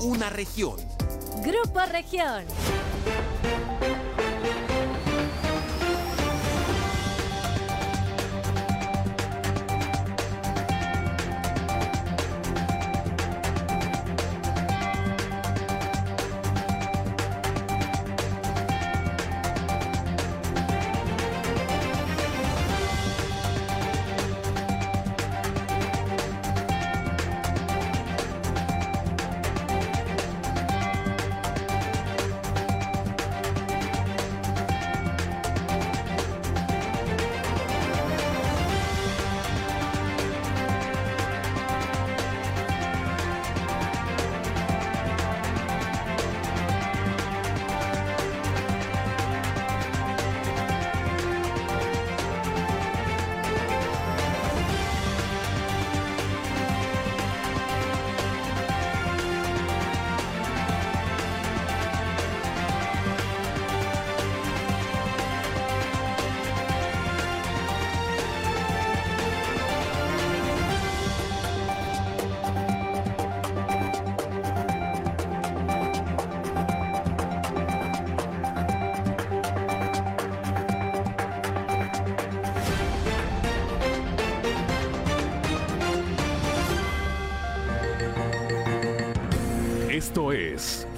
una región. Grupo Región.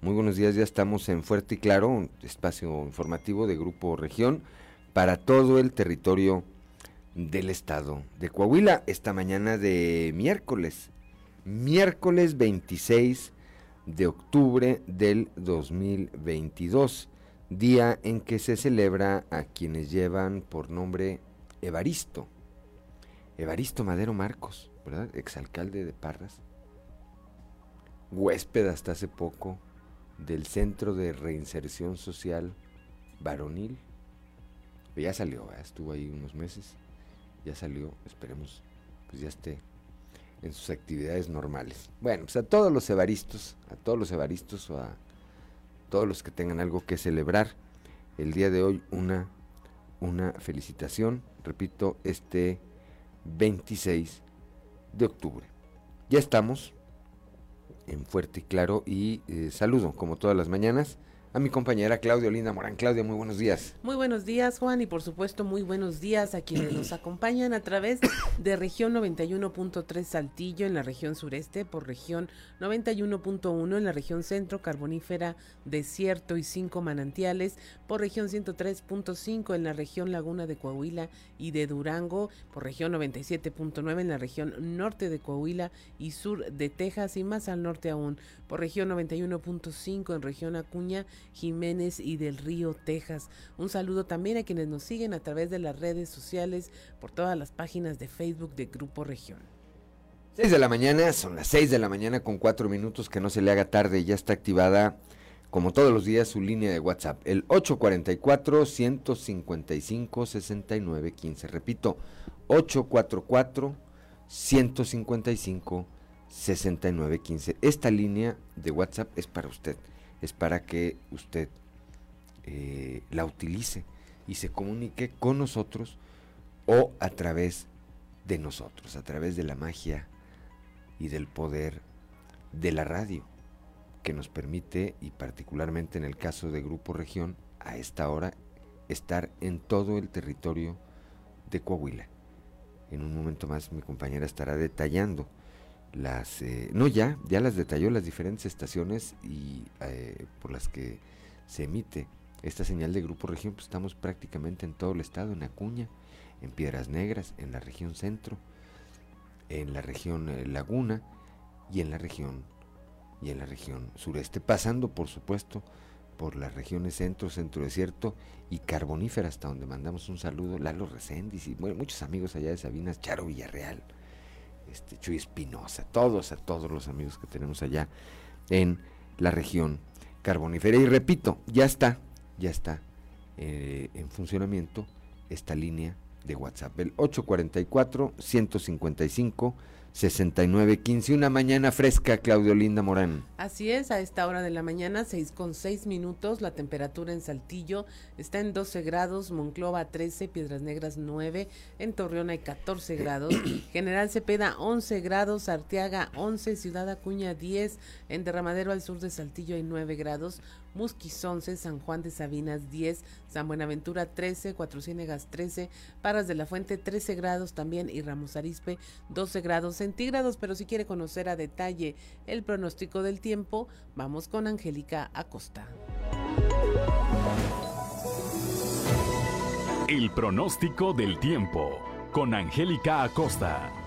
Muy buenos días, ya estamos en Fuerte y Claro, un espacio informativo de Grupo Región para todo el territorio del estado de Coahuila. Esta mañana de miércoles, miércoles 26 de octubre del 2022, día en que se celebra a quienes llevan por nombre Evaristo. Evaristo Madero Marcos, ¿verdad? Exalcalde de Parras. Huésped hasta hace poco del Centro de Reinserción Social Varonil. Ya salió, estuvo ahí unos meses, ya salió, esperemos, pues ya esté en sus actividades normales. Bueno, pues a todos los evaristos, a todos los evaristos o a todos los que tengan algo que celebrar, el día de hoy una, una felicitación, repito, este 26 de octubre. Ya estamos en Fuerte y Claro y eh, saludo, como todas las mañanas, a mi compañera Claudia Linda Morán. Claudia, muy buenos días. Muy buenos días, Juan, y por supuesto muy buenos días a quienes nos acompañan a través de región 91.3 Saltillo en la región sureste, por región 91.1 en la región centro, carbonífera, desierto y cinco manantiales, por región 103.5 en la región laguna de Coahuila y de Durango, por región 97.9 en la región norte de Coahuila y sur de Texas y más al norte aún, por región 91.5 en región Acuña Jiménez y del Río, Texas. Un saludo también a quienes nos siguen a través de las redes sociales, por todas las páginas de Facebook de Grupo Región. 6 de la mañana, son las 6 de la mañana con 4 minutos, que no se le haga tarde, ya está activada, como todos los días, su línea de WhatsApp, el 844-155-6915. Repito, 844-155-6915. Esta línea de WhatsApp es para usted es para que usted eh, la utilice y se comunique con nosotros o a través de nosotros, a través de la magia y del poder de la radio, que nos permite, y particularmente en el caso de Grupo Región, a esta hora estar en todo el territorio de Coahuila. En un momento más mi compañera estará detallando las eh, no ya ya las detalló las diferentes estaciones y eh, por las que se emite esta señal de Grupo Región, pues estamos prácticamente en todo el estado, en Acuña, en Piedras Negras, en la región centro, en la región eh, Laguna y en la región y en la región sureste, pasando por supuesto por las regiones centro, centro desierto y carbonífera, hasta donde mandamos un saludo, Lalo Reséndiz y muchos amigos allá de Sabinas, Charo Villarreal, este, Chuy Espinosa, todos, a todos los amigos que tenemos allá en la región carbonífera. Y repito, ya está, ya está eh, en funcionamiento esta línea de WhatsApp, el 844 155 6915. Una mañana fresca, Claudio Linda Morán. Así es, a esta hora de la mañana, 6 con 6 minutos. La temperatura en Saltillo está en 12 grados, Monclova 13, Piedras Negras 9, en Torreón hay 14 grados, General Cepeda 11 grados, Arteaga 11, Ciudad Acuña 10, en Derramadero al sur de Saltillo hay 9 grados, Musquis 11, San Juan de Sabinas 10, San Buenaventura 13, Cuatro Ciénegas 13, Parras de la Fuente 13 grados también y Ramos Arispe 12 grados centígrados. Pero si quiere conocer a detalle el pronóstico del tiempo, vamos con Angélica Acosta. El pronóstico del tiempo con Angélica Acosta.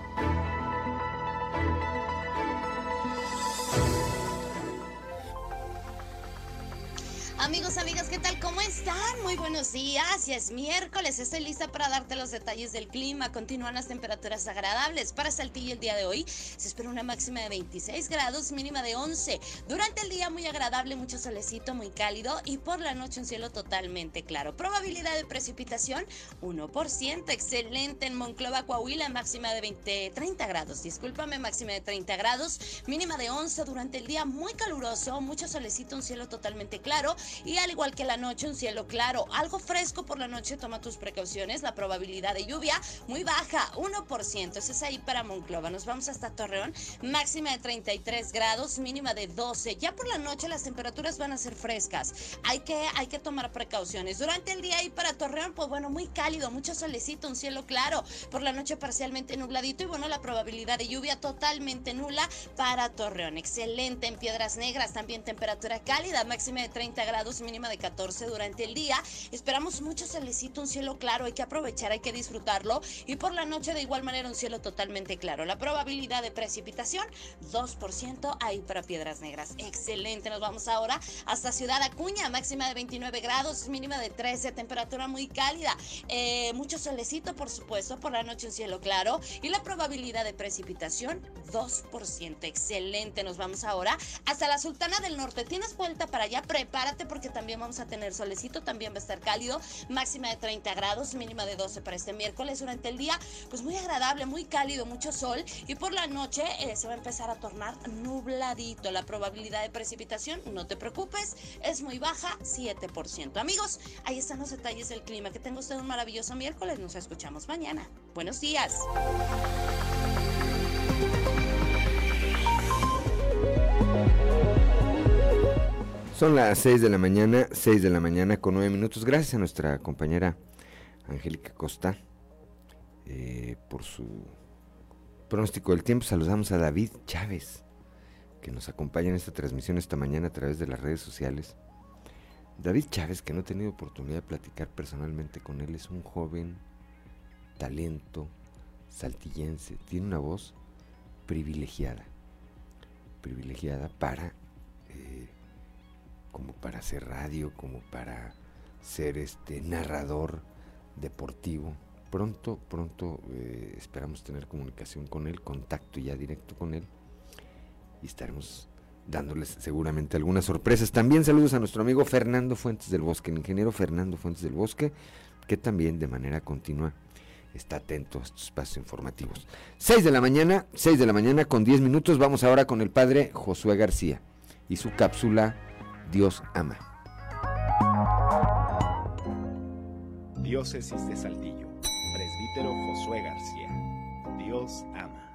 Amigos, amigas, ¿qué tal? ¿Cómo están? Muy buenos días. Ya es miércoles. Estoy lista para darte los detalles del clima. Continúan las temperaturas agradables. Para Saltillo el día de hoy se espera una máxima de 26 grados, mínima de 11. Durante el día muy agradable, mucho solecito, muy cálido y por la noche un cielo totalmente claro. Probabilidad de precipitación 1%. Excelente en Monclova, Coahuila, máxima de 20, 30 grados. Discúlpame, máxima de 30 grados, mínima de 11 durante el día muy caluroso, mucho solecito, un cielo totalmente claro y al igual que la noche, un cielo claro, algo fresco por la noche, toma tus precauciones. La probabilidad de lluvia muy baja, 1%. Ese es ahí para Monclova. Nos vamos hasta Torreón, máxima de 33 grados, mínima de 12. Ya por la noche las temperaturas van a ser frescas. Hay que, hay que tomar precauciones. Durante el día ahí para Torreón, pues bueno, muy cálido, mucho solecito, un cielo claro. Por la noche parcialmente nubladito y bueno, la probabilidad de lluvia totalmente nula para Torreón. Excelente en Piedras Negras, también temperatura cálida, máxima de 30 grados mínima de 14 durante el día. Esperamos mucho solecito, un cielo claro, hay que aprovechar, hay que disfrutarlo. Y por la noche de igual manera un cielo totalmente claro. La probabilidad de precipitación, 2% ahí para Piedras Negras. Excelente, nos vamos ahora hasta Ciudad Acuña, máxima de 29 grados, mínima de 13, temperatura muy cálida. Eh, mucho solecito, por supuesto, por la noche un cielo claro. Y la probabilidad de precipitación, 2%. Excelente, nos vamos ahora hasta la Sultana del Norte. ¿Tienes vuelta para allá? Prepárate porque también vamos a tener solecito, también va a estar cálido, máxima de 30 grados, mínima de 12 para este miércoles. Durante el día, pues muy agradable, muy cálido, mucho sol y por la noche eh, se va a empezar a tornar nubladito. La probabilidad de precipitación, no te preocupes, es muy baja, 7%. Amigos, ahí están los detalles del clima. Que tenga usted un maravilloso miércoles. Nos escuchamos mañana. Buenos días. Son las 6 de la mañana, 6 de la mañana con 9 minutos. Gracias a nuestra compañera Angélica Costa eh, por su pronóstico del tiempo. Saludamos a David Chávez, que nos acompaña en esta transmisión esta mañana a través de las redes sociales. David Chávez, que no he tenido oportunidad de platicar personalmente con él, es un joven talento saltillense, tiene una voz privilegiada, privilegiada para como para hacer radio, como para ser este narrador deportivo. Pronto, pronto eh, esperamos tener comunicación con él, contacto ya directo con él y estaremos dándoles seguramente algunas sorpresas. También saludos a nuestro amigo Fernando Fuentes del Bosque, el ingeniero Fernando Fuentes del Bosque, que también de manera continua está atento a estos espacios informativos. 6 de la mañana, 6 de la mañana con 10 minutos. Vamos ahora con el padre Josué García y su cápsula Dios ama. Diócesis de Saltillo, presbítero Josué García. Dios ama.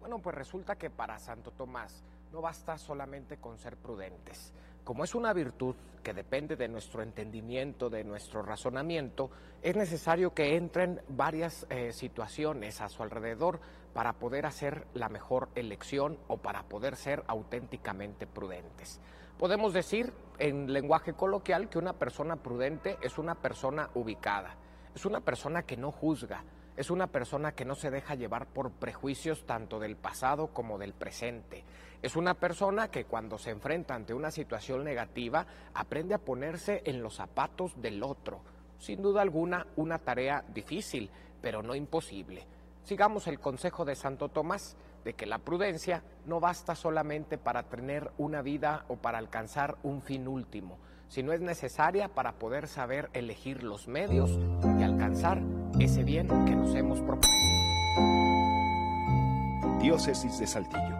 Bueno, pues resulta que para Santo Tomás no basta solamente con ser prudentes. Como es una virtud que depende de nuestro entendimiento, de nuestro razonamiento, es necesario que entren varias eh, situaciones a su alrededor para poder hacer la mejor elección o para poder ser auténticamente prudentes. Podemos decir en lenguaje coloquial que una persona prudente es una persona ubicada, es una persona que no juzga, es una persona que no se deja llevar por prejuicios tanto del pasado como del presente. Es una persona que cuando se enfrenta ante una situación negativa aprende a ponerse en los zapatos del otro. Sin duda alguna, una tarea difícil, pero no imposible. Sigamos el consejo de Santo Tomás de que la prudencia no basta solamente para tener una vida o para alcanzar un fin último, sino es necesaria para poder saber elegir los medios y alcanzar ese bien que nos hemos propuesto. Diócesis de Saltillo.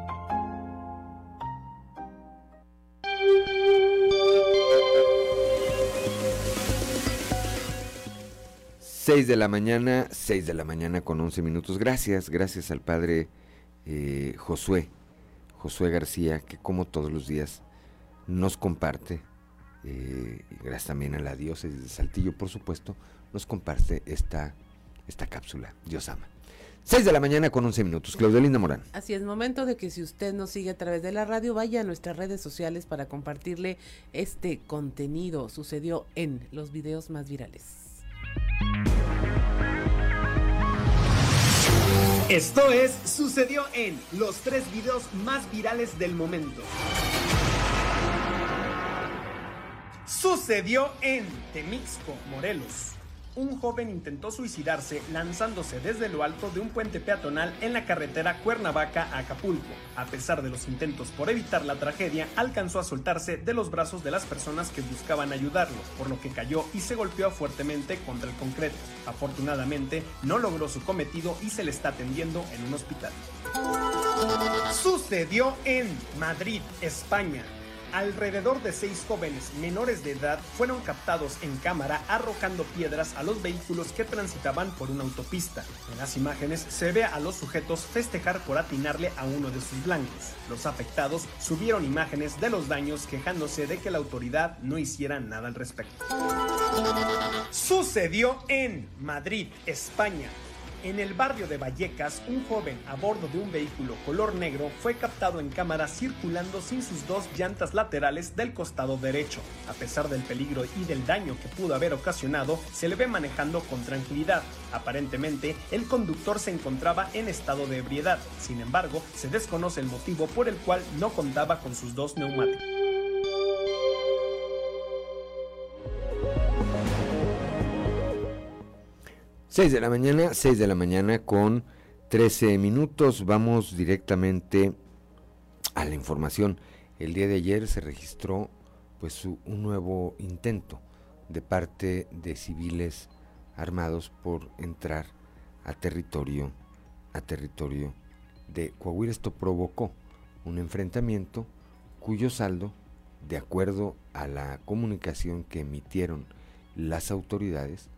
Seis de la mañana, seis de la mañana con once minutos. Gracias, gracias al padre eh, Josué, Josué García, que como todos los días nos comparte eh, gracias también a la diócesis de Saltillo, por supuesto, nos comparte esta, esta cápsula. Dios ama. 6 de la mañana con 11 minutos. Claudelina Morán. Así es, momento de que si usted nos sigue a través de la radio, vaya a nuestras redes sociales para compartirle este contenido. Sucedió en los videos más virales. Esto es Sucedió en los tres videos más virales del momento. Sucedió en Temixco, Morelos. Un joven intentó suicidarse lanzándose desde lo alto de un puente peatonal en la carretera Cuernavaca Acapulco. A pesar de los intentos por evitar la tragedia, alcanzó a soltarse de los brazos de las personas que buscaban ayudarlo, por lo que cayó y se golpeó fuertemente contra el concreto. Afortunadamente, no logró su cometido y se le está atendiendo en un hospital. Sucedió en Madrid, España. Alrededor de seis jóvenes menores de edad fueron captados en cámara arrojando piedras a los vehículos que transitaban por una autopista. En las imágenes se ve a los sujetos festejar por atinarle a uno de sus blancos. Los afectados subieron imágenes de los daños quejándose de que la autoridad no hiciera nada al respecto. Sucedió en Madrid, España. En el barrio de Vallecas, un joven a bordo de un vehículo color negro fue captado en cámara circulando sin sus dos llantas laterales del costado derecho. A pesar del peligro y del daño que pudo haber ocasionado, se le ve manejando con tranquilidad. Aparentemente, el conductor se encontraba en estado de ebriedad. Sin embargo, se desconoce el motivo por el cual no contaba con sus dos neumáticos. 6 de la mañana, 6 de la mañana con 13 minutos. Vamos directamente a la información. El día de ayer se registró pues un nuevo intento de parte de civiles armados por entrar a territorio a territorio de Coahuila. Esto provocó un enfrentamiento cuyo saldo, de acuerdo a la comunicación que emitieron las autoridades,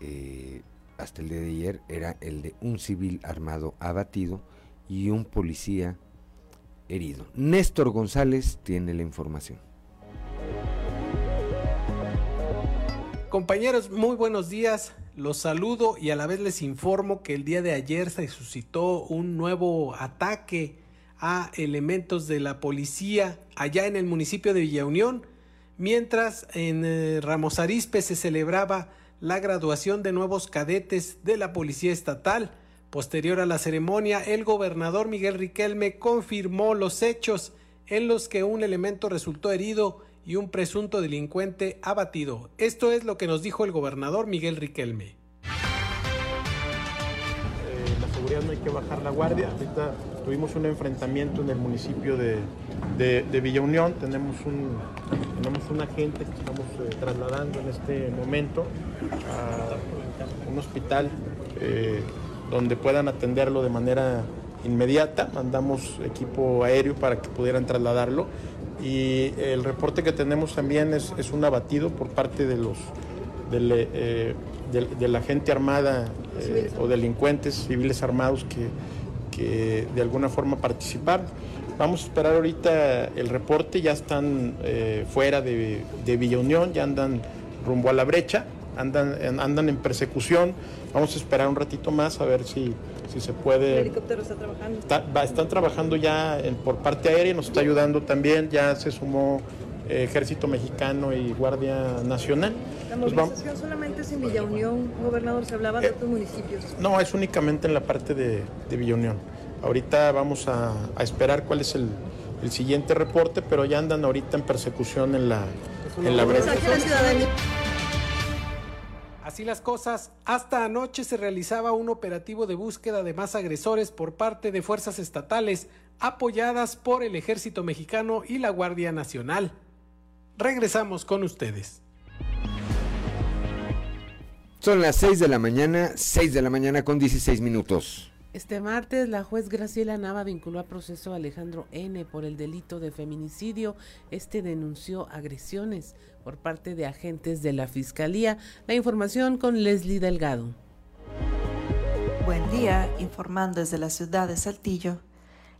eh, hasta el día de ayer era el de un civil armado abatido y un policía herido. Néstor González tiene la información. Compañeros, muy buenos días. Los saludo y a la vez les informo que el día de ayer se suscitó un nuevo ataque a elementos de la policía allá en el municipio de Villa Unión, mientras en eh, Ramos Arizpe se celebraba la graduación de nuevos cadetes de la Policía Estatal. Posterior a la ceremonia, el gobernador Miguel Riquelme confirmó los hechos en los que un elemento resultó herido y un presunto delincuente abatido. Esto es lo que nos dijo el gobernador Miguel Riquelme. No hay que bajar la guardia. Ahorita tuvimos un enfrentamiento en el municipio de, de, Villa Unión. Tenemos un, tenemos un agente que estamos eh, trasladando en este momento a un hospital eh, donde puedan atenderlo de manera inmediata. Mandamos equipo aéreo para que pudieran trasladarlo. Y el reporte que tenemos también es, es un abatido por parte de los eh, de, la gente armada o delincuentes civiles armados que que de alguna forma participaron. Vamos a esperar ahorita el reporte, ya están eh, fuera de, de Villa Unión, ya andan rumbo a la brecha, andan, andan en persecución. Vamos a esperar un ratito más a ver si, si se puede. ¿El helicóptero está trabajando? Está- va- están trabajando ya en- por parte aérea, nos está ayudando también, ya se sumó eh, Ejército Mexicano y Guardia Nacional. La Pues vamos- movilización solamente es en Villa Unión, gobernador, se hablaba de otros municipios. No, es únicamente en la parte de, de Villa Unión. Ahorita vamos a, a esperar cuál es el, el siguiente reporte, pero ya andan ahorita en persecución en la, en la brecha. Así las cosas, hasta anoche se realizaba un operativo de búsqueda de más agresores por parte de fuerzas estatales apoyadas por el ejército mexicano y la Guardia Nacional. Regresamos con ustedes. Son las 6 de la mañana, 6 de la mañana con 16 minutos. Este martes, la juez Graciela Nava vinculó a proceso a Alejandro N. por el delito de feminicidio. Este denunció agresiones por parte de agentes de la Fiscalía. La información con Leslie Delgado. Buen día, informando desde la ciudad de Saltillo.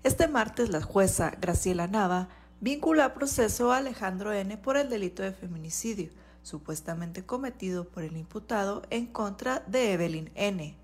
Este martes la jueza Graciela Nava vinculó a proceso a Alejandro N. por el delito de feminicidio, supuestamente cometido por el imputado en contra de Evelyn N.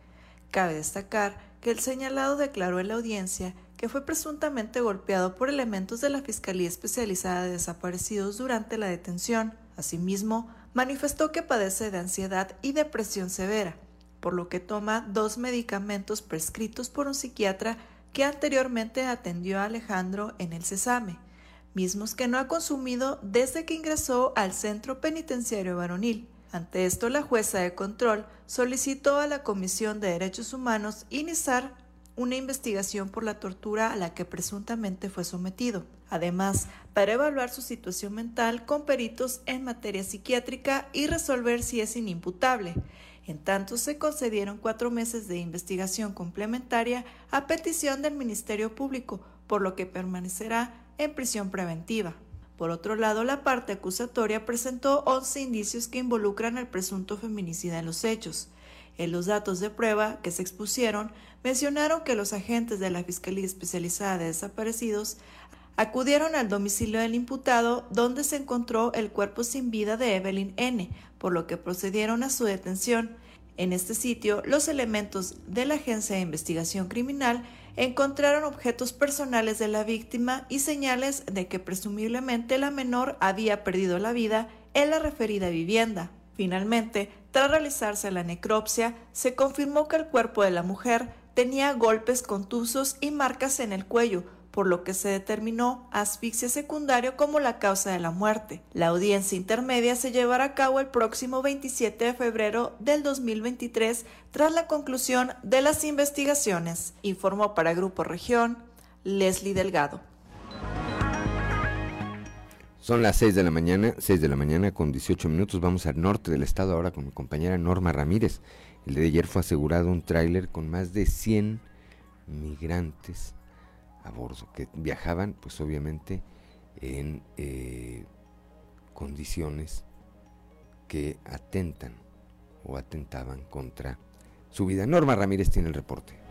Cabe destacar que el señalado declaró en la audiencia que fue presuntamente golpeado por elementos de la Fiscalía Especializada de Desaparecidos durante la detención. Asimismo, manifestó que padece de ansiedad y depresión severa, por lo que toma dos medicamentos prescritos por un psiquiatra que anteriormente atendió a Alejandro en el Cesame, mismos que no ha consumido desde que ingresó al centro penitenciario varonil. Ante esto, la jueza de control solicitó a la Comisión de Derechos Humanos iniciar una investigación por la tortura a la que presuntamente fue sometido. Además, para evaluar su situación mental con peritos en materia psiquiátrica y resolver si es inimputable. En tanto, se concedieron cuatro meses de investigación complementaria a petición del Ministerio Público, por lo que permanecerá en prisión preventiva. Por otro lado, la parte acusatoria presentó 11 indicios que involucran al presunto feminicida en los hechos. En los datos de prueba que se expusieron, mencionaron que los agentes de la Fiscalía Especializada de Desaparecidos acudieron al domicilio del imputado donde se encontró el cuerpo sin vida de Evelyn N., por lo que procedieron a su detención. En este sitio, los elementos de la Agencia de Investigación Criminal encontraron objetos personales de la víctima y señales de que presumiblemente la menor había perdido la vida en la referida vivienda. Finalmente, tras realizarse la necropsia, se confirmó que el cuerpo de la mujer tenía golpes contusos y marcas en el cuello, por lo que se determinó asfixia secundario como la causa de la muerte. La audiencia intermedia se llevará a cabo el próximo 27 de febrero del 2023 tras la conclusión de las investigaciones, informó para Grupo Región Leslie Delgado. Son las 6 de la mañana, 6 de la mañana con 18 minutos. Vamos al norte del estado ahora con mi compañera Norma Ramírez. El de ayer fue asegurado un tráiler con más de 100 migrantes a bordo, que viajaban pues obviamente en eh, condiciones que atentan o atentaban contra su vida. Norma Ramírez tiene el reporte.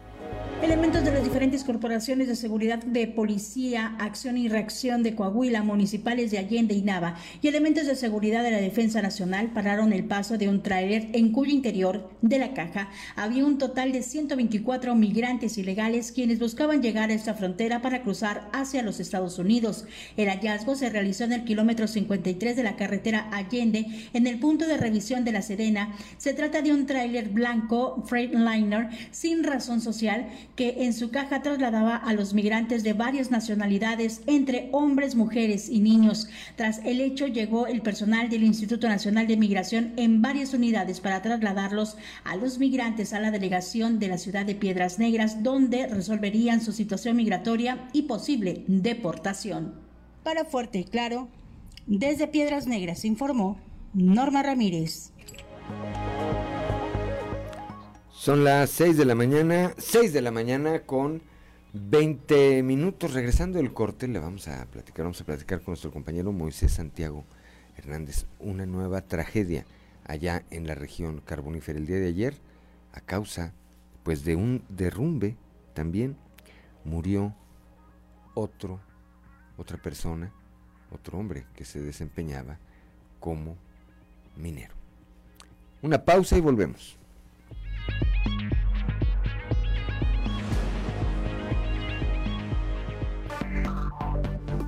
Elementos de las diferentes corporaciones de seguridad de policía, acción y reacción de Coahuila, municipales de Allende y Nava y elementos de seguridad de la Defensa Nacional pararon el paso de un tráiler en cuyo interior de la caja había un total de 124 migrantes ilegales quienes buscaban llegar a esta frontera para cruzar hacia los Estados Unidos. El hallazgo se realizó en el kilómetro 53 de la carretera Allende en el punto de revisión de La Serena. Se trata de un tráiler blanco Freightliner sin razón social que en su caja trasladaba a los migrantes de varias nacionalidades, entre hombres, mujeres y niños. Tras el hecho llegó el personal del Instituto Nacional de Migración en varias unidades para trasladarlos a los migrantes a la delegación de la ciudad de Piedras Negras, donde resolverían su situación migratoria y posible deportación. Para Fuerte y Claro, desde Piedras Negras informó Norma Ramírez. Son las 6 de la mañana, 6 de la mañana con 20 minutos. Regresando del corte, le vamos a platicar, vamos a platicar con nuestro compañero Moisés Santiago Hernández. Una nueva tragedia allá en la región carbonífera el día de ayer, a causa pues de un derrumbe también murió otro, otra persona, otro hombre que se desempeñaba como minero. Una pausa y volvemos.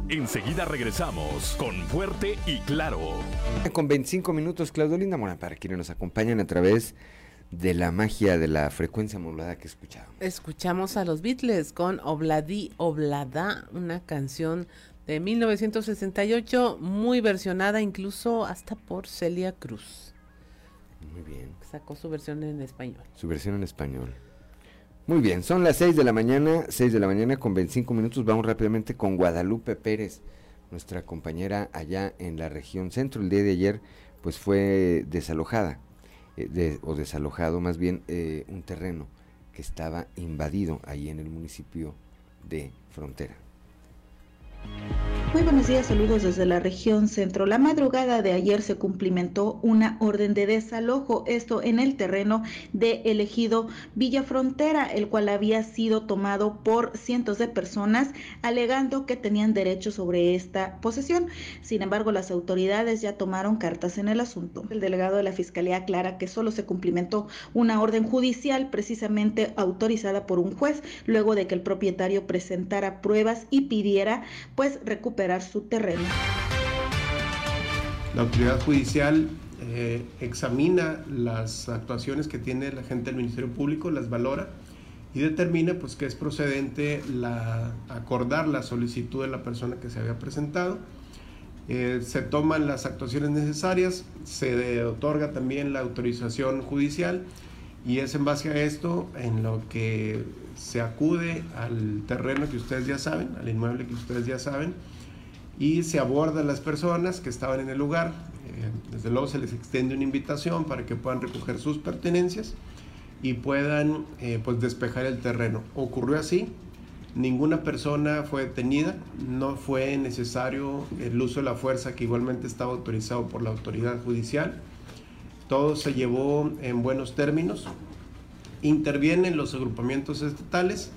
Enseguida regresamos con Fuerte y Claro. Con 25 minutos, Claudio Mora, para quienes nos acompañan a través de la magia de la frecuencia modulada que escuchamos. Escuchamos a los Beatles con Obladi Oblada, una canción de 1968, muy versionada incluso hasta por Celia Cruz. Muy bien. Sacó su versión en español. Su versión en español. Muy bien, son las 6 de la mañana, 6 de la mañana con 25 minutos. Vamos rápidamente con Guadalupe Pérez, nuestra compañera allá en la región centro. El día de ayer, pues fue desalojada, eh, o desalojado más bien, eh, un terreno que estaba invadido ahí en el municipio de Frontera. Muy buenos días, saludos desde la región centro. La madrugada de ayer se cumplimentó una orden de desalojo, esto en el terreno de elegido Villa Frontera, el cual había sido tomado por cientos de personas alegando que tenían derecho sobre esta posesión. Sin embargo, las autoridades ya tomaron cartas en el asunto. El delegado de la Fiscalía aclara que solo se cumplimentó una orden judicial precisamente autorizada por un juez luego de que el propietario presentara pruebas y pidiera pues recuperar su terreno. La autoridad judicial eh, examina las actuaciones que tiene la gente del Ministerio Público, las valora y determina pues que es procedente acordar la solicitud de la persona que se había presentado. Eh, se toman las actuaciones necesarias, se otorga también la autorización judicial y es en base a esto en lo que se acude al terreno que ustedes ya saben, al inmueble que ustedes ya saben, y se aborda a las personas que estaban en el lugar. Eh, desde luego se les extiende una invitación para que puedan recoger sus pertenencias y puedan eh, pues despejar el terreno. Ocurrió así, ninguna persona fue detenida, no fue necesario el uso de la fuerza que igualmente estaba autorizado por la autoridad judicial. Todo se llevó en buenos términos. Intervienen los agrupamientos estatales.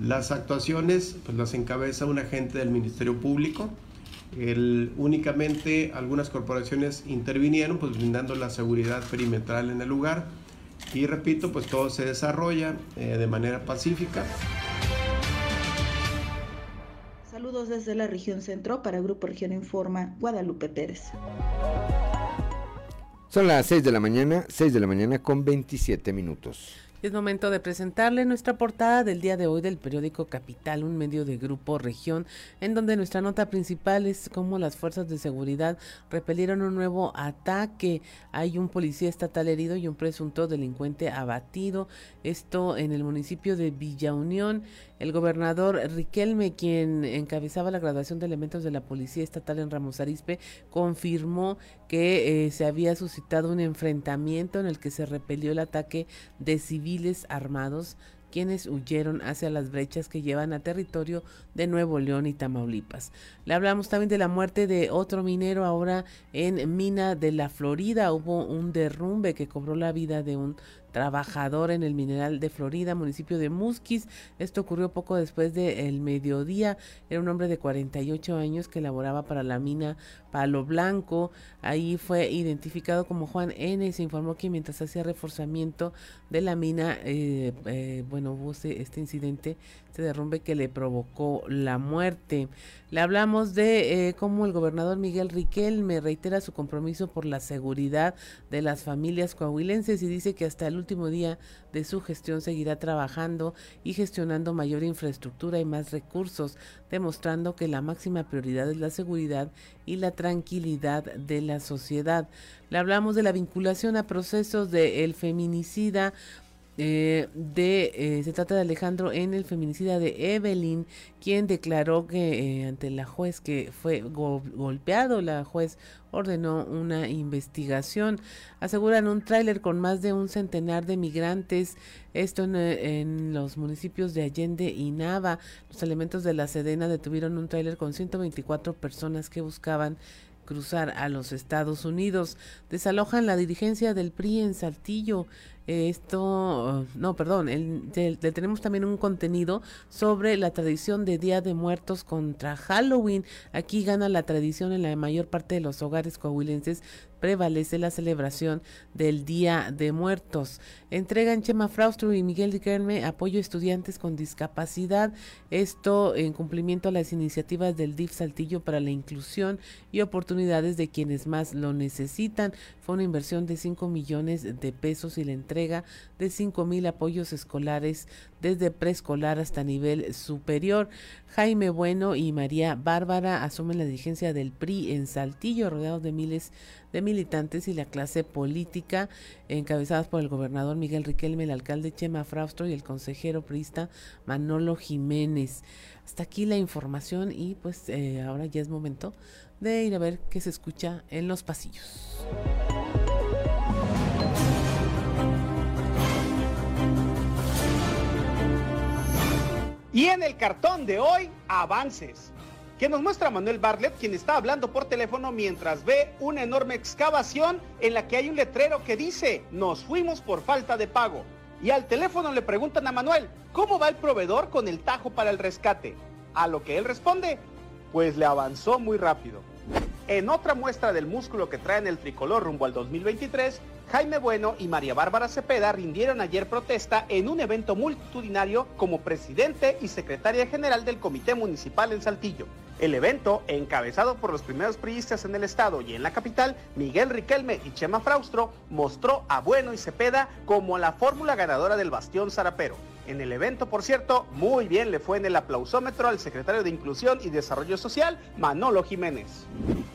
Las actuaciones pues, las encabeza un agente del Ministerio Público el, únicamente algunas corporaciones intervinieron, pues brindando la seguridad perimetral en el lugar. Y repito, pues todo se desarrolla eh, de manera pacífica. Saludos desde la región centro para Grupo Región Informa, Guadalupe Pérez. Son las 6 de la mañana, 6 de la mañana con 27 minutos. Es momento de presentarle nuestra portada del día de hoy del periódico Capital, un medio de grupo región, en donde nuestra nota principal es cómo las fuerzas de seguridad repelieron un nuevo ataque. Hay un policía estatal herido y un presunto delincuente abatido. Esto en el municipio de Villa Unión. El gobernador Riquelme, quien encabezaba la graduación de elementos de la Policía Estatal en Ramos Arizpe, confirmó que eh, se había suscitado un enfrentamiento en el que se repelió el ataque de civiles armados quienes huyeron hacia las brechas que llevan a territorio de Nuevo León y Tamaulipas. Le hablamos también de la muerte de otro minero ahora en Mina de la Florida. Hubo un derrumbe que cobró la vida de un trabajador en el mineral de Florida, municipio de Musquis. Esto ocurrió poco después del mediodía. Era un hombre de 48 años que laboraba para la mina Palo Blanco. Ahí fue identificado como Juan N. Se informó que mientras hacía reforzamiento de la mina, eh, eh, bueno, hubo este incidente este derrumbe que le provocó la muerte. Le hablamos de eh, cómo el gobernador Miguel Riquelme reitera su compromiso por la seguridad de las familias coahuilenses y dice que hasta el último día de su gestión seguirá trabajando y gestionando mayor infraestructura y más recursos, demostrando que la máxima prioridad es la seguridad y la tranquilidad de la sociedad. Le hablamos de la vinculación a procesos del el feminicida eh, de eh, se trata de Alejandro en el feminicida de Evelyn, quien declaró que eh, ante la juez que fue golpeado, la juez ordenó una investigación. Aseguran un tráiler con más de un centenar de migrantes, esto en, en, los municipios de Allende y Nava. Los elementos de la Sedena detuvieron un tráiler con 124 personas que buscaban cruzar a los Estados Unidos. Desalojan la dirigencia del PRI en Saltillo. Esto, no, perdón, le tenemos también un contenido sobre la tradición de Día de Muertos contra Halloween. Aquí gana la tradición en la mayor parte de los hogares coahuilenses prevalece la celebración del Día de Muertos. Entregan Chema Fraustro y Miguel Riquelme apoyo a estudiantes con discapacidad. Esto en cumplimiento a las iniciativas del DIF Saltillo para la inclusión y oportunidades de quienes más lo necesitan. Fue una inversión de 5 millones de pesos y la entrega de 5 mil apoyos escolares desde preescolar hasta nivel superior. Jaime Bueno y María Bárbara asumen la dirigencia del PRI en Saltillo, rodeados de miles de militantes y la clase política, encabezadas por el gobernador Miguel Riquelme, el alcalde Chema Fraustro y el consejero priista Manolo Jiménez. Hasta aquí la información y pues eh, ahora ya es momento de ir a ver qué se escucha en los pasillos. Y en el cartón de hoy, avances que nos muestra Manuel Bartlett, quien está hablando por teléfono mientras ve una enorme excavación en la que hay un letrero que dice, nos fuimos por falta de pago. Y al teléfono le preguntan a Manuel, ¿cómo va el proveedor con el tajo para el rescate? A lo que él responde, pues le avanzó muy rápido. En otra muestra del músculo que traen el tricolor rumbo al 2023, Jaime Bueno y María Bárbara Cepeda rindieron ayer protesta en un evento multitudinario como presidente y secretaria general del Comité Municipal en Saltillo. El evento, encabezado por los primeros priistas en el estado y en la capital, Miguel Riquelme y Chema Fraustro, mostró a Bueno y Cepeda como la fórmula ganadora del bastión zarapero. En el evento, por cierto, muy bien le fue en el aplausómetro al secretario de Inclusión y Desarrollo Social, Manolo Jiménez.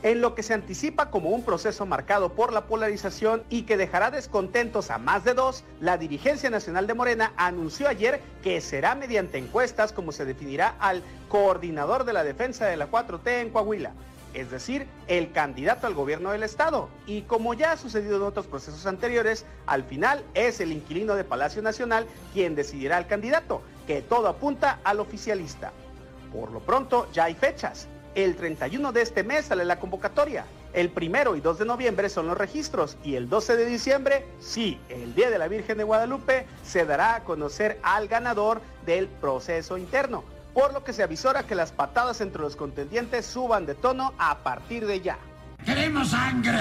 En lo que se anticipa como un proceso marcado por la polarización y que dejará descontentos a más de dos, la dirigencia nacional de Morena anunció ayer que será mediante encuestas como se definirá al coordinador de la defensa de la 4T en Coahuila es decir, el candidato al gobierno del Estado. Y como ya ha sucedido en otros procesos anteriores, al final es el inquilino de Palacio Nacional quien decidirá al candidato, que todo apunta al oficialista. Por lo pronto ya hay fechas. El 31 de este mes sale la convocatoria. El primero y 2 de noviembre son los registros y el 12 de diciembre, sí, el Día de la Virgen de Guadalupe, se dará a conocer al ganador del proceso interno por lo que se avisora que las patadas entre los contendientes suban de tono a partir de ya. ¡Queremos sangre!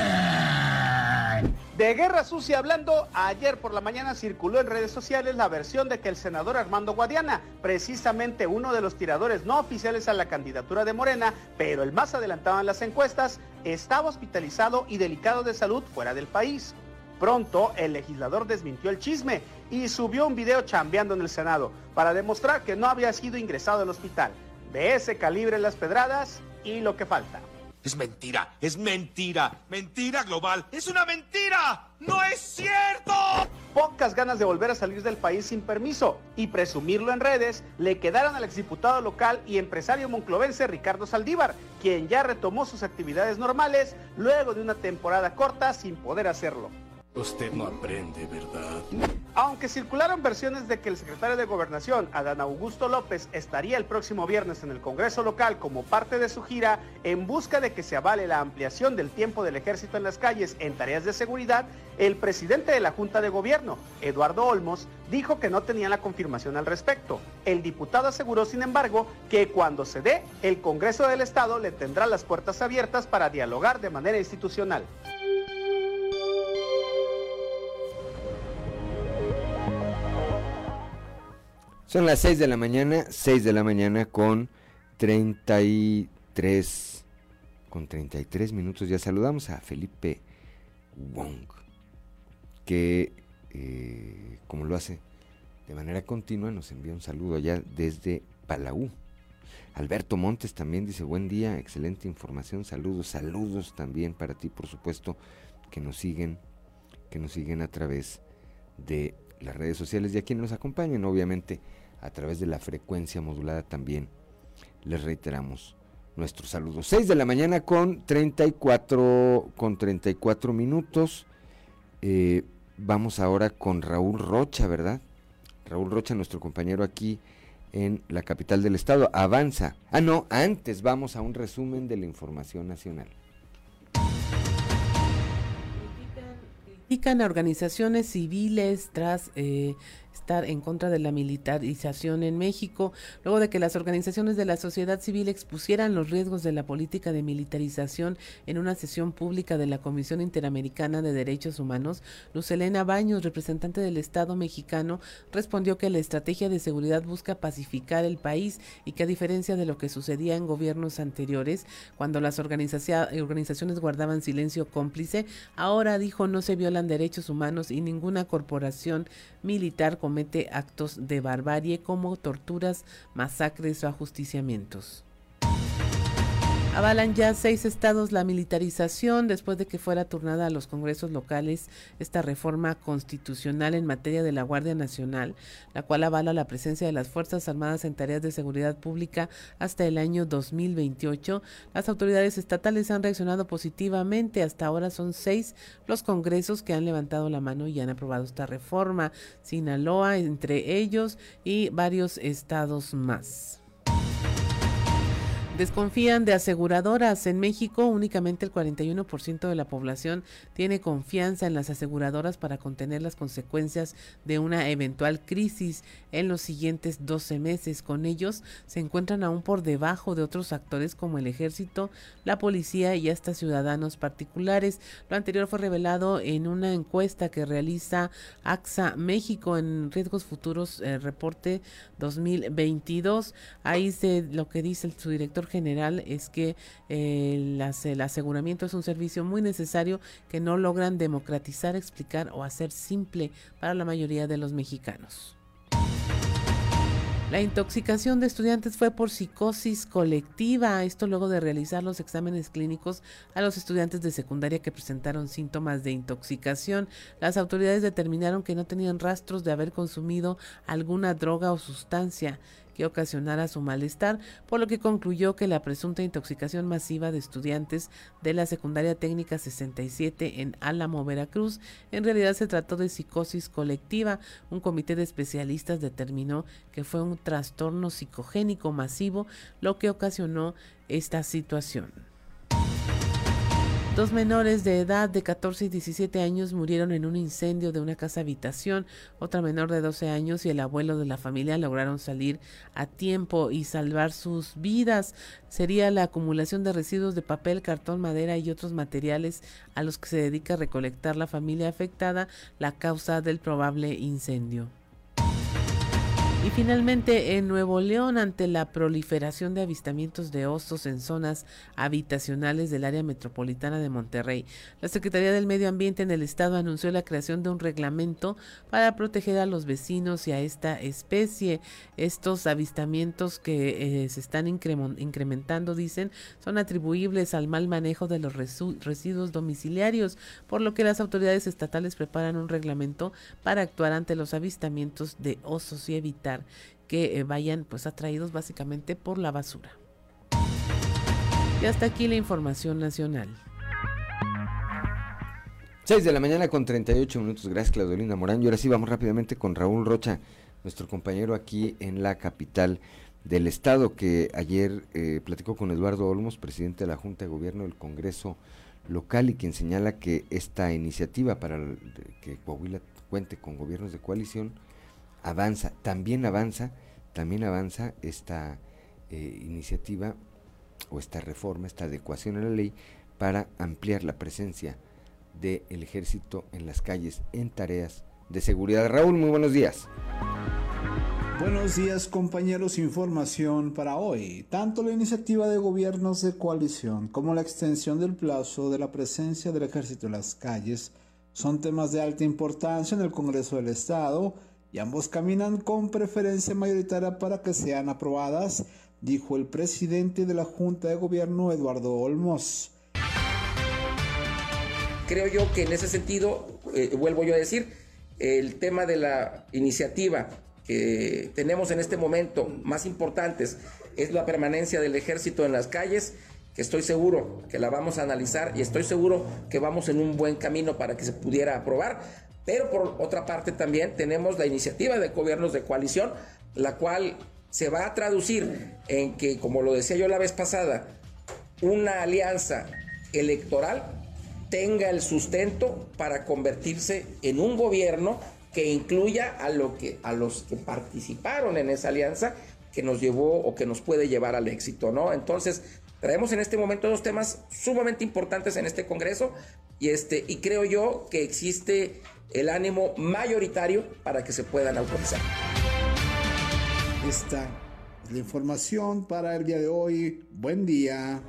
De guerra sucia hablando, ayer por la mañana circuló en redes sociales la versión de que el senador Armando Guadiana, precisamente uno de los tiradores no oficiales a la candidatura de Morena, pero el más adelantado en las encuestas, estaba hospitalizado y delicado de salud fuera del país. Pronto, el legislador desmintió el chisme y subió un video chambeando en el Senado para demostrar que no había sido ingresado al hospital. De ese calibre las pedradas y lo que falta. Es mentira, es mentira, mentira global, es una mentira, no es cierto. Pocas ganas de volver a salir del país sin permiso y presumirlo en redes le quedaron al exdiputado local y empresario monclovense Ricardo Saldívar, quien ya retomó sus actividades normales luego de una temporada corta sin poder hacerlo. Usted no aprende, ¿verdad? Aunque circularon versiones de que el secretario de Gobernación, Adán Augusto López, estaría el próximo viernes en el Congreso local como parte de su gira en busca de que se avale la ampliación del tiempo del ejército en las calles en tareas de seguridad, el presidente de la Junta de Gobierno, Eduardo Olmos, dijo que no tenía la confirmación al respecto. El diputado aseguró, sin embargo, que cuando se dé, el Congreso del Estado le tendrá las puertas abiertas para dialogar de manera institucional. Son las 6 de la mañana, 6 de la mañana con 33 con 33 minutos. Ya saludamos a Felipe Wong, que eh, como lo hace de manera continua nos envía un saludo allá desde Palau. Alberto Montes también dice buen día, excelente información, saludos, saludos también para ti, por supuesto, que nos siguen, que nos siguen a través de las redes sociales y a quienes nos acompañan, obviamente a través de la frecuencia modulada también les reiteramos nuestros saludos. 6 de la mañana con 34, con 34 minutos. Eh, vamos ahora con Raúl Rocha, ¿verdad? Raúl Rocha, nuestro compañero aquí en la capital del estado. Avanza. Ah, no, antes vamos a un resumen de la información nacional. A organizaciones civiles tras eh, estar en contra de la militarización en México, luego de que las organizaciones de la sociedad civil expusieran los riesgos de la política de militarización en una sesión pública de la Comisión Interamericana de Derechos Humanos, Luz Elena Baños, representante del Estado mexicano, respondió que la estrategia de seguridad busca pacificar el país y que a diferencia de lo que sucedía en gobiernos anteriores, cuando las organizaciones guardaban silencio cómplice, ahora dijo no se violan derechos humanos y ninguna corporación militar comete actos de barbarie como torturas, masacres o ajusticiamientos. Avalan ya seis estados la militarización después de que fuera turnada a los congresos locales esta reforma constitucional en materia de la Guardia Nacional, la cual avala la presencia de las Fuerzas Armadas en tareas de seguridad pública hasta el año 2028. Las autoridades estatales han reaccionado positivamente. Hasta ahora son seis los congresos que han levantado la mano y han aprobado esta reforma. Sinaloa entre ellos y varios estados más. Desconfían de aseguradoras. En México únicamente el 41% de la población tiene confianza en las aseguradoras para contener las consecuencias de una eventual crisis en los siguientes 12 meses. Con ellos se encuentran aún por debajo de otros actores como el ejército, la policía y hasta ciudadanos particulares. Lo anterior fue revelado en una encuesta que realiza AXA México en Riesgos Futuros, eh, reporte 2022. Ahí se lo que dice su director general es que eh, el aseguramiento es un servicio muy necesario que no logran democratizar, explicar o hacer simple para la mayoría de los mexicanos. La intoxicación de estudiantes fue por psicosis colectiva, esto luego de realizar los exámenes clínicos a los estudiantes de secundaria que presentaron síntomas de intoxicación. Las autoridades determinaron que no tenían rastros de haber consumido alguna droga o sustancia que ocasionara su malestar, por lo que concluyó que la presunta intoxicación masiva de estudiantes de la Secundaria Técnica 67 en Álamo, Veracruz, en realidad se trató de psicosis colectiva. Un comité de especialistas determinó que fue un trastorno psicogénico masivo lo que ocasionó esta situación. Dos menores de edad de 14 y 17 años murieron en un incendio de una casa habitación. Otra menor de 12 años y el abuelo de la familia lograron salir a tiempo y salvar sus vidas. Sería la acumulación de residuos de papel, cartón, madera y otros materiales a los que se dedica a recolectar la familia afectada la causa del probable incendio. Y finalmente, en Nuevo León, ante la proliferación de avistamientos de osos en zonas habitacionales del área metropolitana de Monterrey, la Secretaría del Medio Ambiente en el estado anunció la creación de un reglamento para proteger a los vecinos y a esta especie. Estos avistamientos que eh, se están incrementando, dicen, son atribuibles al mal manejo de los residuos domiciliarios, por lo que las autoridades estatales preparan un reglamento para actuar ante los avistamientos de osos y evitar que eh, vayan pues atraídos básicamente por la basura. Y hasta aquí la información nacional. 6 de la mañana con 38 minutos. Gracias, Claudelina Morán. Y ahora sí vamos rápidamente con Raúl Rocha, nuestro compañero aquí en la capital del Estado, que ayer eh, platicó con Eduardo Olmos, presidente de la Junta de Gobierno del Congreso local, y quien señala que esta iniciativa para que Coahuila cuente con gobiernos de coalición avanza, también avanza, también avanza esta eh, iniciativa o esta reforma, esta adecuación a la ley para ampliar la presencia del ejército en las calles en tareas de seguridad. Raúl, muy buenos días. Buenos días compañeros, información para hoy. Tanto la iniciativa de gobiernos de coalición como la extensión del plazo de la presencia del ejército en las calles son temas de alta importancia en el Congreso del Estado y ambos caminan con preferencia mayoritaria para que sean aprobadas, dijo el presidente de la Junta de Gobierno, Eduardo Olmos. Creo yo que en ese sentido, eh, vuelvo yo a decir, el tema de la iniciativa que tenemos en este momento más importantes es la permanencia del ejército en las calles, que estoy seguro que la vamos a analizar y estoy seguro que vamos en un buen camino para que se pudiera aprobar pero por otra parte también tenemos la iniciativa de gobiernos de coalición, la cual se va a traducir en que, como lo decía yo la vez pasada, una alianza electoral tenga el sustento para convertirse en un gobierno que incluya a, lo que, a los que participaron en esa alianza que nos llevó o que nos puede llevar al éxito, ¿no? Entonces, traemos en este momento dos temas sumamente importantes en este Congreso y, este, y creo yo que existe el ánimo mayoritario para que se puedan autorizar. Esta es la información para el día de hoy. Buen día.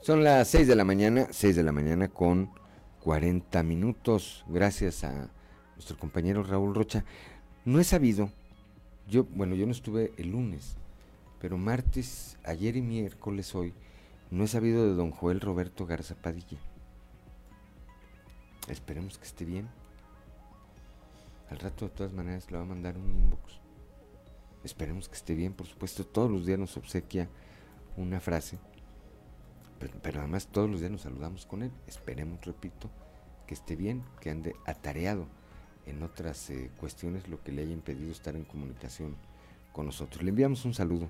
Son las 6 de la mañana, 6 de la mañana con 40 minutos. Gracias a nuestro compañero Raúl Rocha. No he sabido, yo, bueno, yo no estuve el lunes, pero martes, ayer y miércoles hoy, no he sabido de don Joel Roberto Garza Padilla. Esperemos que esté bien. Al rato de todas maneras le va a mandar un inbox. Esperemos que esté bien, por supuesto. Todos los días nos obsequia una frase. Pero, además todos los días nos saludamos con él. Esperemos, repito, que esté bien, que ande atareado en otras eh, cuestiones, lo que le haya impedido estar en comunicación con nosotros. Le enviamos un saludo.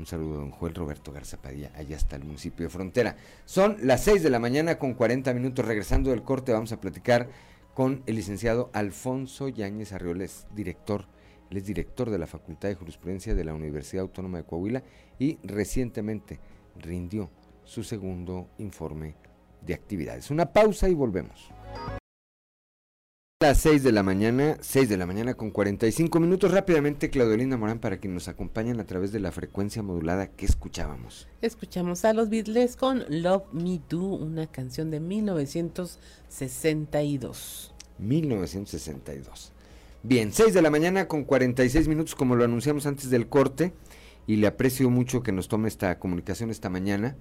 Un saludo don Joel Roberto Garza Padilla, allá está el municipio de Frontera. Son las 6 de la mañana con 40 minutos. Regresando del corte, vamos a platicar con el licenciado Alfonso Yáñez Arrioles, director, él es director de la Facultad de Jurisprudencia de la Universidad Autónoma de Coahuila y recientemente rindió su segundo informe de actividades. Una pausa y volvemos. Las 6 de la mañana, 6 de la mañana con 45 minutos. Rápidamente, Claudelina Morán, para que nos acompañen a través de la frecuencia modulada que escuchábamos. Escuchamos a los Beatles con Love Me Do, una canción de 1962. 1962. Bien, 6 de la mañana con 46 minutos, como lo anunciamos antes del corte, y le aprecio mucho que nos tome esta comunicación esta mañana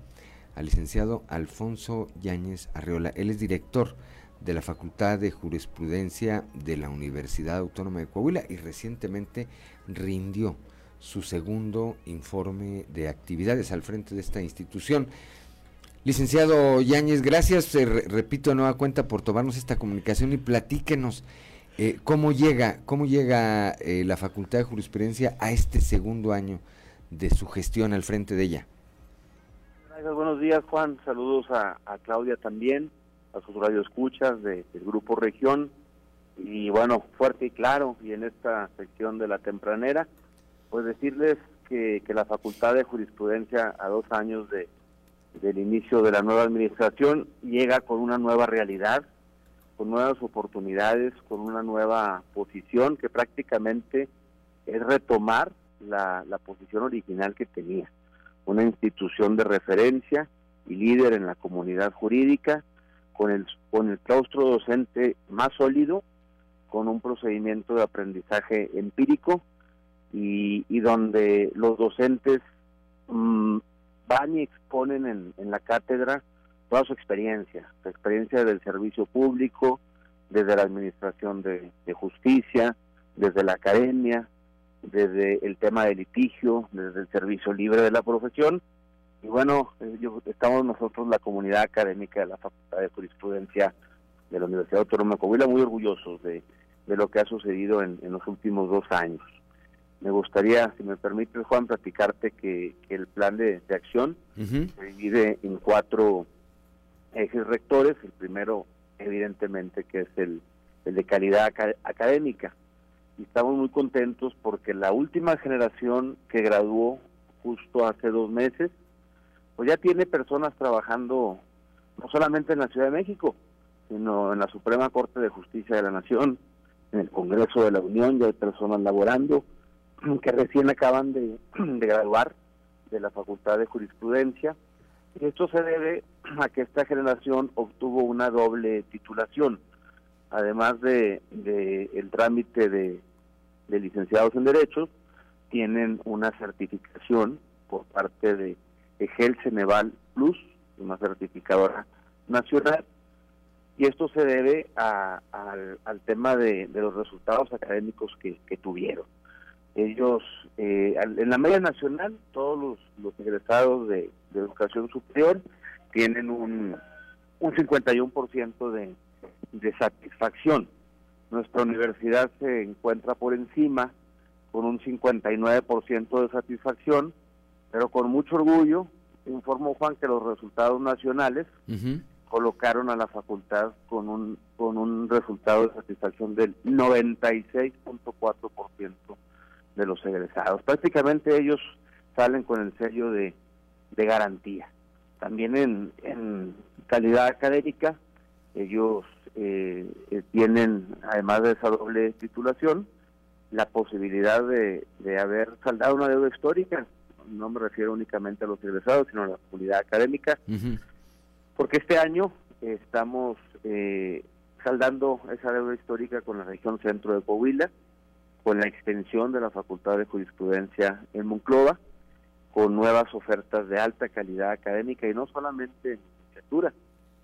al licenciado Alfonso Yáñez Arreola. Él es director de la Facultad de Jurisprudencia de la Universidad Autónoma de Coahuila y recientemente rindió su segundo informe de actividades al frente de esta institución. Licenciado Yáñez, gracias, eh, repito, nueva cuenta por tomarnos esta comunicación y platíquenos eh, cómo llega, cómo llega eh, la Facultad de Jurisprudencia a este segundo año de su gestión al frente de ella. Buenos días Juan, saludos a Claudia también a sus radioescuchas de, del Grupo Región. Y bueno, fuerte y claro, y en esta sección de la tempranera, pues decirles que, que la Facultad de Jurisprudencia a dos años de, del inicio de la nueva administración llega con una nueva realidad, con nuevas oportunidades, con una nueva posición que prácticamente es retomar la, la posición original que tenía, una institución de referencia y líder en la comunidad jurídica, con el, con el claustro docente más sólido, con un procedimiento de aprendizaje empírico y, donde los docentes mm, van y exponen en, en, la cátedra toda su experiencia, su experiencia del servicio público, desde la administración de, de justicia, desde la academia, desde el tema de litigio, desde el servicio libre de la profesión y bueno, eh, estamos nosotros, la comunidad académica de la Facultad de Jurisprudencia de la Universidad Autónoma de Coahuila, muy orgullosos de, lo que ha sucedido en, los últimos dos años. Me gustaría, si me permite, Juan, platicarte que, el plan de, acción se divide en cuatro ejes rectores. El primero, evidentemente, que es el, el de calidad académica. Y estamos muy contentos porque la última generación que graduó justo hace dos meses pues ya tiene personas trabajando no solamente en la Ciudad de México, sino en la Suprema Corte de Justicia de la Nación, en el Congreso de la Unión, ya hay personas laborando que recién acaban de, graduar de la Facultad de Jurisprudencia. Y esto se debe a que esta generación obtuvo una doble titulación, además de, el trámite de, de licenciados en Derechos, tienen una certificación por parte de EGEL Ceneval Plus, una certificadora nacional, y esto se debe al, tema de, los resultados académicos que, tuvieron. Ellos, eh, en la media nacional, todos los, egresados de, educación superior tienen un, un 51% de, de satisfacción. Nuestra universidad se encuentra por encima con un 59% de satisfacción pero con mucho orgullo informó Juan que los resultados nacionales colocaron a la facultad con un con un resultado de satisfacción del 96.4% de los egresados. Prácticamente ellos salen con el sello de, de garantía. También en, en calidad académica, ellos eh, eh, tienen, además de esa doble titulación, la posibilidad de, de haber saldado una deuda histórica. No me refiero únicamente a los egresados, sino a la comunidad académica, porque este año estamos eh, saldando esa deuda histórica con la región centro de Coahuila, con la extensión de la Facultad de Jurisprudencia en Monclova, con nuevas ofertas de alta calidad académica y no solamente en licenciatura,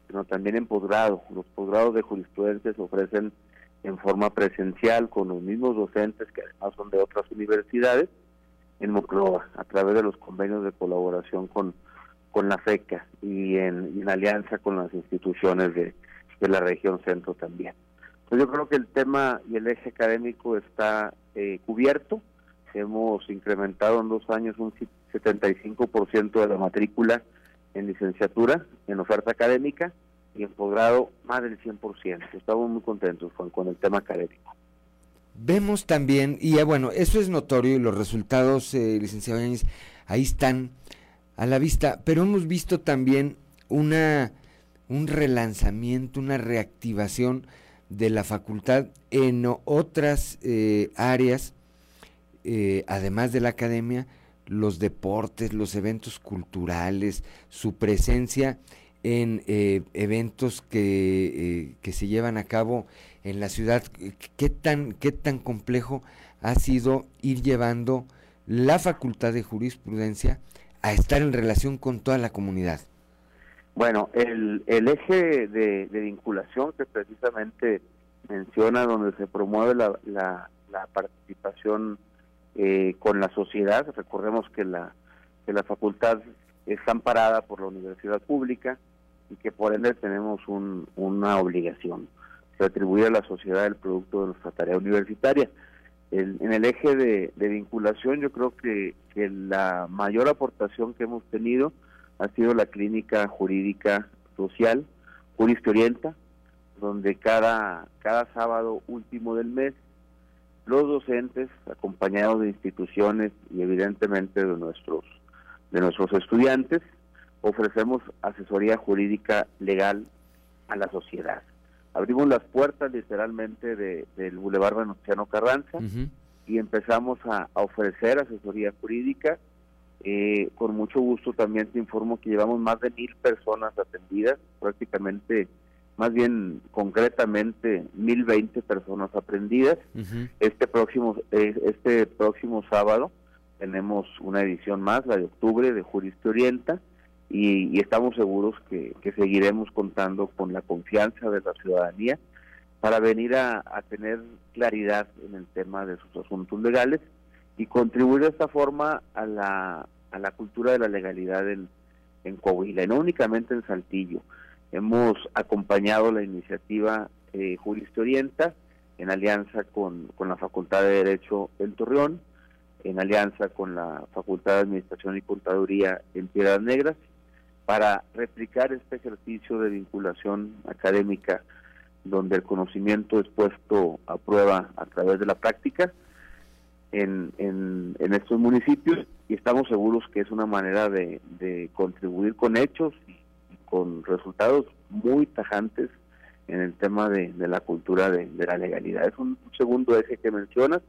sino también en posgrado. Los posgrados de jurisprudencia se ofrecen en forma presencial con los mismos docentes que además son de otras universidades en Monclova, a través de los convenios de colaboración con, con la FECA y en, alianza con las instituciones de, de la región centro también. Pues yo creo que el tema y el eje académico está eh, cubierto. Hemos incrementado en dos años un 75% de la matrícula en licenciatura, en oferta académica y en posgrado más del 100%. Estamos muy contentos con, con el tema académico. Vemos también, y eh, bueno, eso es notorio y los resultados, eh, licenciado ahí están a la vista, pero hemos visto también una un relanzamiento, una reactivación de la facultad en otras eh, áreas, eh, además de la academia, los deportes, los eventos culturales, su presencia en eh, eventos que, que se llevan a cabo en la ciudad. ¿Qué tan, ¿Qué tan complejo ha sido ir llevando la facultad de jurisprudencia a estar en relación con toda la comunidad? Bueno, el, el eje de, de vinculación que precisamente menciona, donde se promueve la, la, la participación eh, con la sociedad, recordemos que la, que la facultad está amparada por la universidad pública y que por ende tenemos un, una obligación, retribuir a la sociedad el producto de nuestra tarea universitaria. El- en el eje de, vinculación yo creo que, que la mayor aportación que hemos tenido ha sido la clínica jurídica social, Juris Orienta, donde cada, cada sábado último del mes los docentes, acompañados de instituciones y evidentemente de nuestros, de nuestros estudiantes, ofrecemos asesoría jurídica legal a la sociedad. Abrimos las puertas literalmente de- del Boulevard Venustiano Carranza y empezamos a, a ofrecer asesoría jurídica. Eh, con mucho gusto también te informo que llevamos más de mil personas atendidas, prácticamente, más bien concretamente, mil veinte personas aprendidas. Este próximo, eh, este próximo sábado tenemos una edición más, la de octubre de Jurista Orienta, y, y estamos seguros que, seguiremos contando con la confianza de la ciudadanía para venir a, tener claridad en el tema de sus asuntos legales y contribuir de esta forma a la, a la cultura de la legalidad en, en Coahuila, y no únicamente en Saltillo. Hemos acompañado la iniciativa eh, Jurista Orienta en alianza con, con la Facultad de Derecho en Torreón, en alianza con la Facultad de Administración y Contaduría en Piedras Negras, para replicar este ejercicio de vinculación académica donde el conocimiento es puesto a prueba a través de la práctica en, en, estos municipios y estamos seguros que es una manera de, contribuir con hechos y con resultados muy tajantes en el tema de, la cultura de la legalidad. Es un segundo eje que mencionas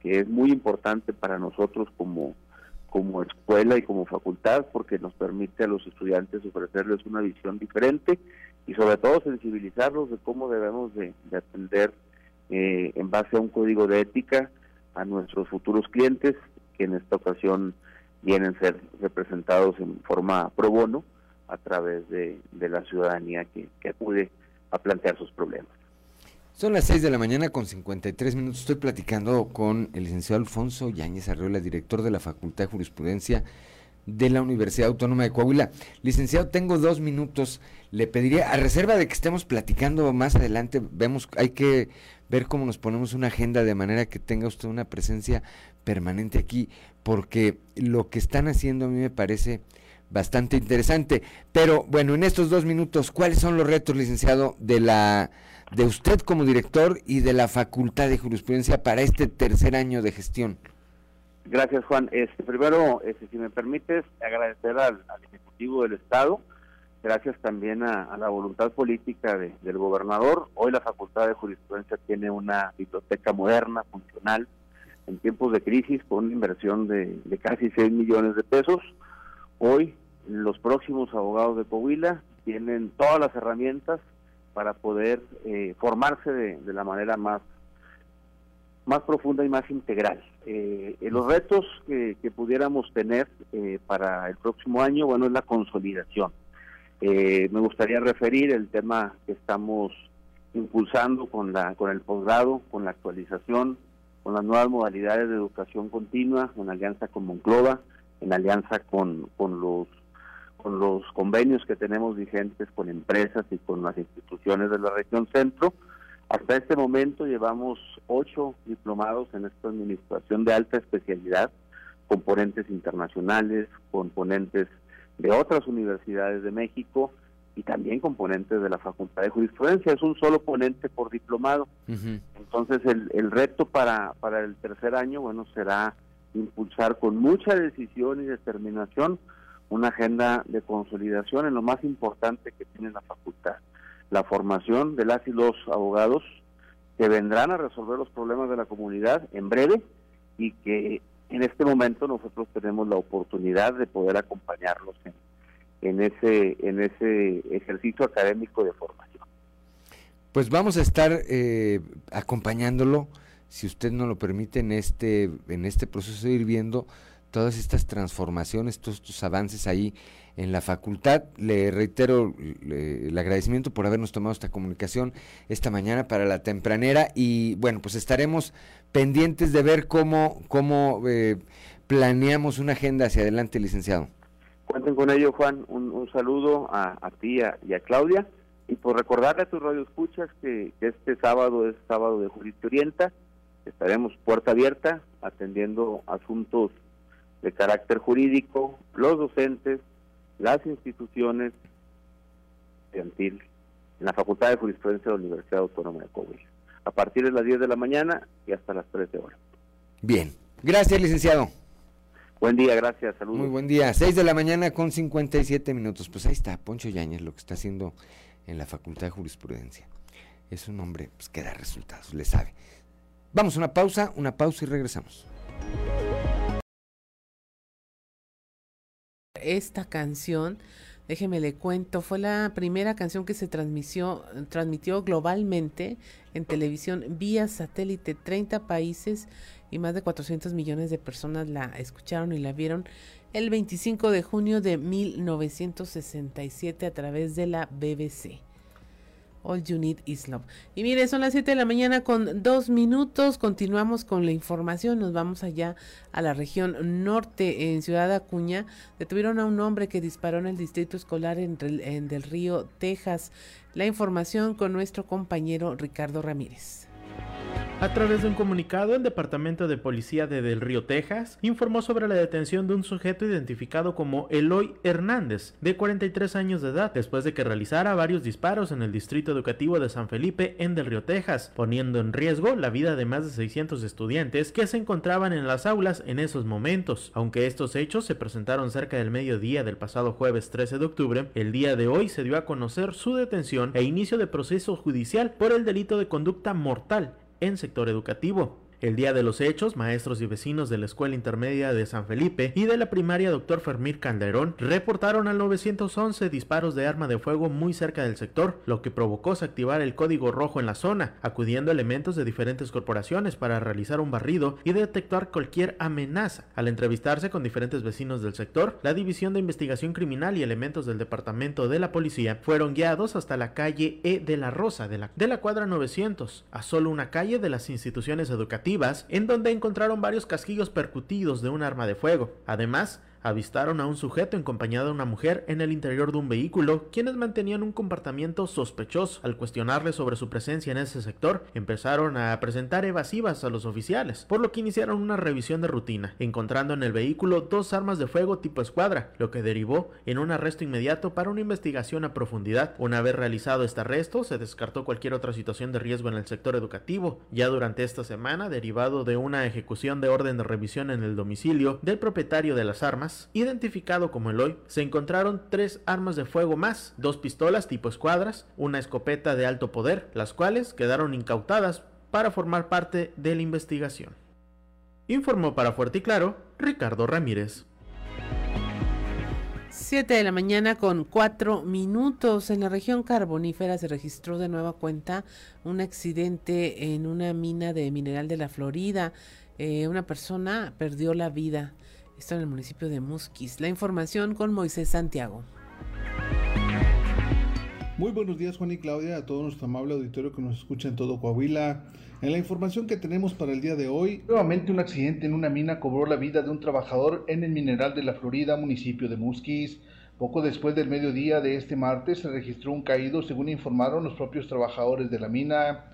que es muy importante para nosotros como, como escuela y como facultad porque nos permite a los estudiantes ofrecerles una visión diferente y sobre todo sensibilizarlos de cómo debemos de, de atender eh, en base a un código de ética a nuestros futuros clientes que en esta ocasión vienen a ser representados en forma pro bono a través de, la ciudadanía que acude a plantear sus problemas. Son las 6 de la mañana con 53 minutos. Estoy platicando con el licenciado Alfonso Yáñez Arreola, director de la Facultad de Jurisprudencia de la Universidad Autónoma de Coahuila. Licenciado, tengo dos minutos. Le pediría, a reserva de que estemos platicando más adelante, vemos, hay que ver cómo nos ponemos una agenda de manera que tenga usted una presencia permanente aquí, porque lo que están haciendo a mí me parece bastante interesante. Pero bueno, en estos dos minutos, ¿cuáles son los retos, licenciado, de la de usted como director y de la Facultad de Jurisprudencia para este tercer año de gestión? Gracias, Juan. Este, primero, este, si me permites, agradecer al, Ejecutivo del Estado, gracias también a, la voluntad política del gobernador. Hoy la Facultad de Jurisprudencia tiene una biblioteca moderna, funcional, en tiempos de crisis, con una inversión de, de casi 6 millones de pesos. Hoy los próximos abogados de Coahuila tienen todas las herramientas para poder eh, formarse de, la manera más más profunda y más integral. Eh, los retos que, pudiéramos tener eh, para el próximo año, bueno, es la consolidación. me gustaría referir el tema que estamos impulsando con la con el posgrado, con la actualización, con las nuevas modalidades de educación continua, en alianza con Monclova, en alianza con, con los con los convenios que tenemos vigentes con empresas y con las instituciones de la región centro. Hasta este momento llevamos ocho diplomados en esta administración de alta especialidad, componentes internacionales, componentes de otras universidades de México y también componentes de la Facultad de Jurisprudencia. Es un solo ponente por diplomado. Entonces el, el reto para, para el tercer año, bueno, será impulsar con mucha decisión y determinación una agenda de consolidación en lo más importante que tiene la facultad, la formación de las y los abogados que vendrán a resolver los problemas de la comunidad en breve y que en este momento nosotros tenemos la oportunidad de poder acompañarlos en, en ese en ese ejercicio académico de formación. Pues vamos a estar eh, acompañándolo, si usted no lo permite, en este en este proceso de ir viendo todas estas transformaciones, todos estos avances ahí en la facultad. Le reitero el agradecimiento por habernos tomado esta comunicación esta mañana para la tempranera y bueno, pues estaremos pendientes de ver cómo, cómo eh, planeamos una agenda hacia adelante, licenciado. Cuenten con ello, Juan. Un, saludo a, ti y a Claudia. Y por recordarle a tus radioescuchas que, que este sábado es sábado de Jurídico Orienta. Estaremos puerta abierta atendiendo asuntos de carácter jurídico, los docentes, las instituciones estudiantil en la Facultad de Jurisprudencia de la Universidad Autónoma de Coahuila, a partir de las 10 de la mañana y hasta las 13 horas. Bien, gracias licenciado. Buen día, gracias, saludos. Muy buen día, 6 de la mañana con 57 minutos. Pues ahí está, Poncho Yáñez, lo que está haciendo en la Facultad de Jurisprudencia. Es un hombre pues, que da resultados, le sabe. Vamos a una pausa, una pausa y regresamos. esta canción, déjeme le cuento, fue la primera canción que se transmitió, transmitió globalmente en televisión vía satélite, 30 países y más de 400 millones de personas la escucharon y la vieron el 25 de junio de 1967 a través de la BBC. All You Need Is Love. Y mire, son las 7 de la mañana con dos minutos. Continuamos con la información. Nos vamos allá a la región norte, en Ciudad Acuña. Detuvieron a un hombre que disparó en el distrito escolar en, en del río Texas. La información con nuestro compañero Ricardo Ramírez. A través de un comunicado, el Departamento de Policía de Del Río, Texas, informó sobre la detención de un sujeto identificado como Eloy Hernández, de 43 años de edad, después de que realizara varios disparos en el Distrito Educativo de San Felipe en Del Río, Texas, poniendo en riesgo la vida de más de 600 estudiantes que se encontraban en las aulas en esos momentos. Aunque estos hechos se presentaron cerca del mediodía del pasado jueves 13 de octubre, el día de hoy se dio a conocer su detención e inicio de proceso judicial por el delito de conducta mortal en sector educativo. El día de los hechos, maestros y vecinos de la Escuela Intermedia de San Felipe y de la primaria Dr. Fermín Calderón reportaron al 911 disparos de arma de fuego muy cerca del sector, lo que provocó activar el código rojo en la zona, acudiendo elementos de diferentes corporaciones para realizar un barrido y detectar cualquier amenaza. Al entrevistarse con diferentes vecinos del sector, la División de Investigación Criminal y elementos del Departamento de la Policía fueron guiados hasta la calle E de la Rosa de la, de la cuadra 900, a solo una calle de las instituciones educativas en donde encontraron varios casquillos percutidos de un arma de fuego. Además, avistaron a un sujeto acompañado de una mujer en el interior de un vehículo, quienes mantenían un comportamiento sospechoso. Al cuestionarle sobre su presencia en ese sector, empezaron a presentar evasivas a los oficiales, por lo que iniciaron una revisión de rutina, encontrando en el vehículo dos armas de fuego tipo escuadra, lo que derivó en un arresto inmediato para una investigación a profundidad. Una vez realizado este arresto, se descartó cualquier otra situación de riesgo en el sector educativo. Ya durante esta semana, derivado de una ejecución de orden de revisión en el domicilio del propietario de las armas, identificado como Eloy, se encontraron tres armas de fuego más, dos pistolas tipo escuadras, una escopeta de alto poder, las cuales quedaron incautadas para formar parte de la investigación. Informó para Fuerte y Claro Ricardo Ramírez. 7 de la mañana con 4 minutos. En la región carbonífera se registró de nueva cuenta un accidente en una mina de mineral de la Florida. Eh, una persona perdió la vida. Esto en el municipio de Musquis. La información con Moisés Santiago. Muy buenos días Juan y Claudia, a todo nuestro amable auditorio que nos escucha en todo Coahuila. En la información que tenemos para el día de hoy, nuevamente un accidente en una mina cobró la vida de un trabajador en el mineral de la Florida, municipio de Musquis. Poco después del mediodía de este martes se registró un caído, según informaron los propios trabajadores de la mina.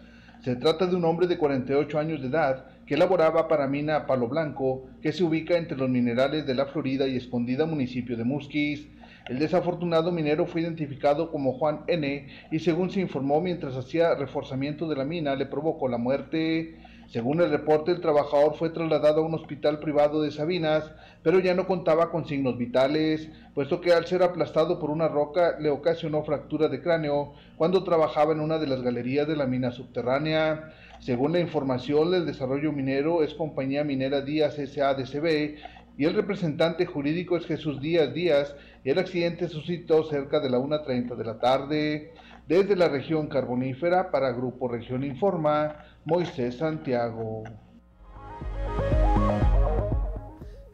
Se trata de un hombre de 48 años de edad que laboraba para mina Palo Blanco, que se ubica entre los minerales de la Florida y Escondida, municipio de Musquis. El desafortunado minero fue identificado como Juan N. y según se informó mientras hacía reforzamiento de la mina le provocó la muerte. Según el reporte, el trabajador fue trasladado a un hospital privado de Sabinas, pero ya no contaba con signos vitales, puesto que al ser aplastado por una roca le ocasionó fractura de cráneo cuando trabajaba en una de las galerías de la mina subterránea. Según la información del desarrollo minero, es compañía minera Díaz S.A.D.C.B. y el representante jurídico es Jesús Díaz Díaz, el accidente suscitó cerca de la 1.30 de la tarde. Desde la región carbonífera, para Grupo Región Informa, Moisés Santiago.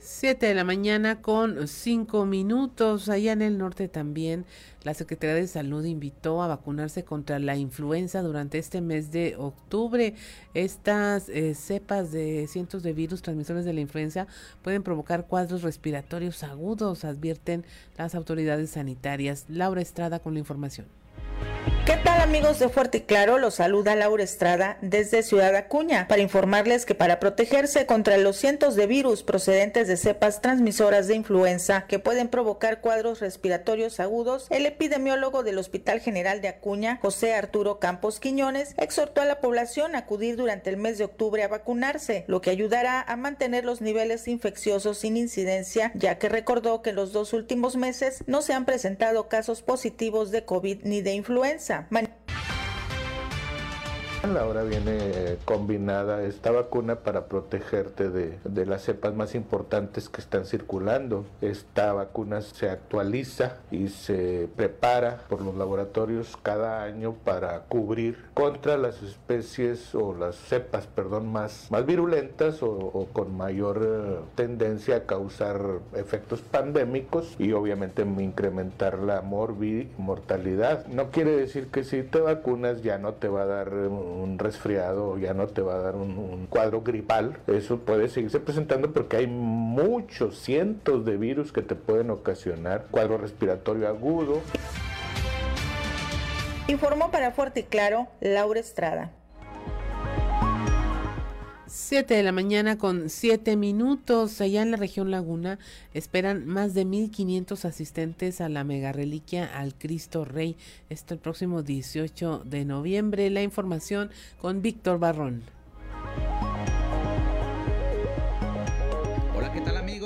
7 de la mañana con 5 minutos. Allá en el norte también la Secretaría de Salud invitó a vacunarse contra la influenza durante este mes de octubre. Estas eh, cepas de cientos de virus transmisores de la influenza pueden provocar cuadros respiratorios agudos, advierten las autoridades sanitarias. Laura Estrada con la información. ¿Qué tal amigos de Fuerte y Claro? Los saluda Laura Estrada desde Ciudad Acuña para informarles que para protegerse contra los cientos de virus procedentes de cepas transmisoras de influenza que pueden provocar cuadros respiratorios agudos, el epidemiólogo del Hospital General de Acuña, José Arturo Campos Quiñones, exhortó a la población a acudir durante el mes de octubre a vacunarse, lo que ayudará a mantener los niveles infecciosos sin incidencia, ya que recordó que los dos últimos meses no se han presentado casos positivos de COVID ni de influenza influenza. Ahora viene combinada esta vacuna para protegerte de, de, las cepas más importantes que están circulando. Esta vacuna se actualiza y se prepara por los laboratorios cada año para cubrir contra las especies o las cepas, perdón, más, más virulentas o, o con mayor eh, tendencia a causar efectos pandémicos y obviamente incrementar la mortalidad. No quiere decir que si te vacunas ya no te va a dar un resfriado, ya no te va a dar un, cuadro gripal. Eso puede seguirse presentando porque hay muchos cientos de virus que te pueden ocasionar cuadro respiratorio agudo. Informó para Fuerte y Claro Laura Estrada. 7 de la mañana con 7 minutos. Allá en la región Laguna esperan más de 1.500 asistentes a la mega reliquia al Cristo Rey. Esto el próximo 18 de noviembre. La información con Víctor Barrón.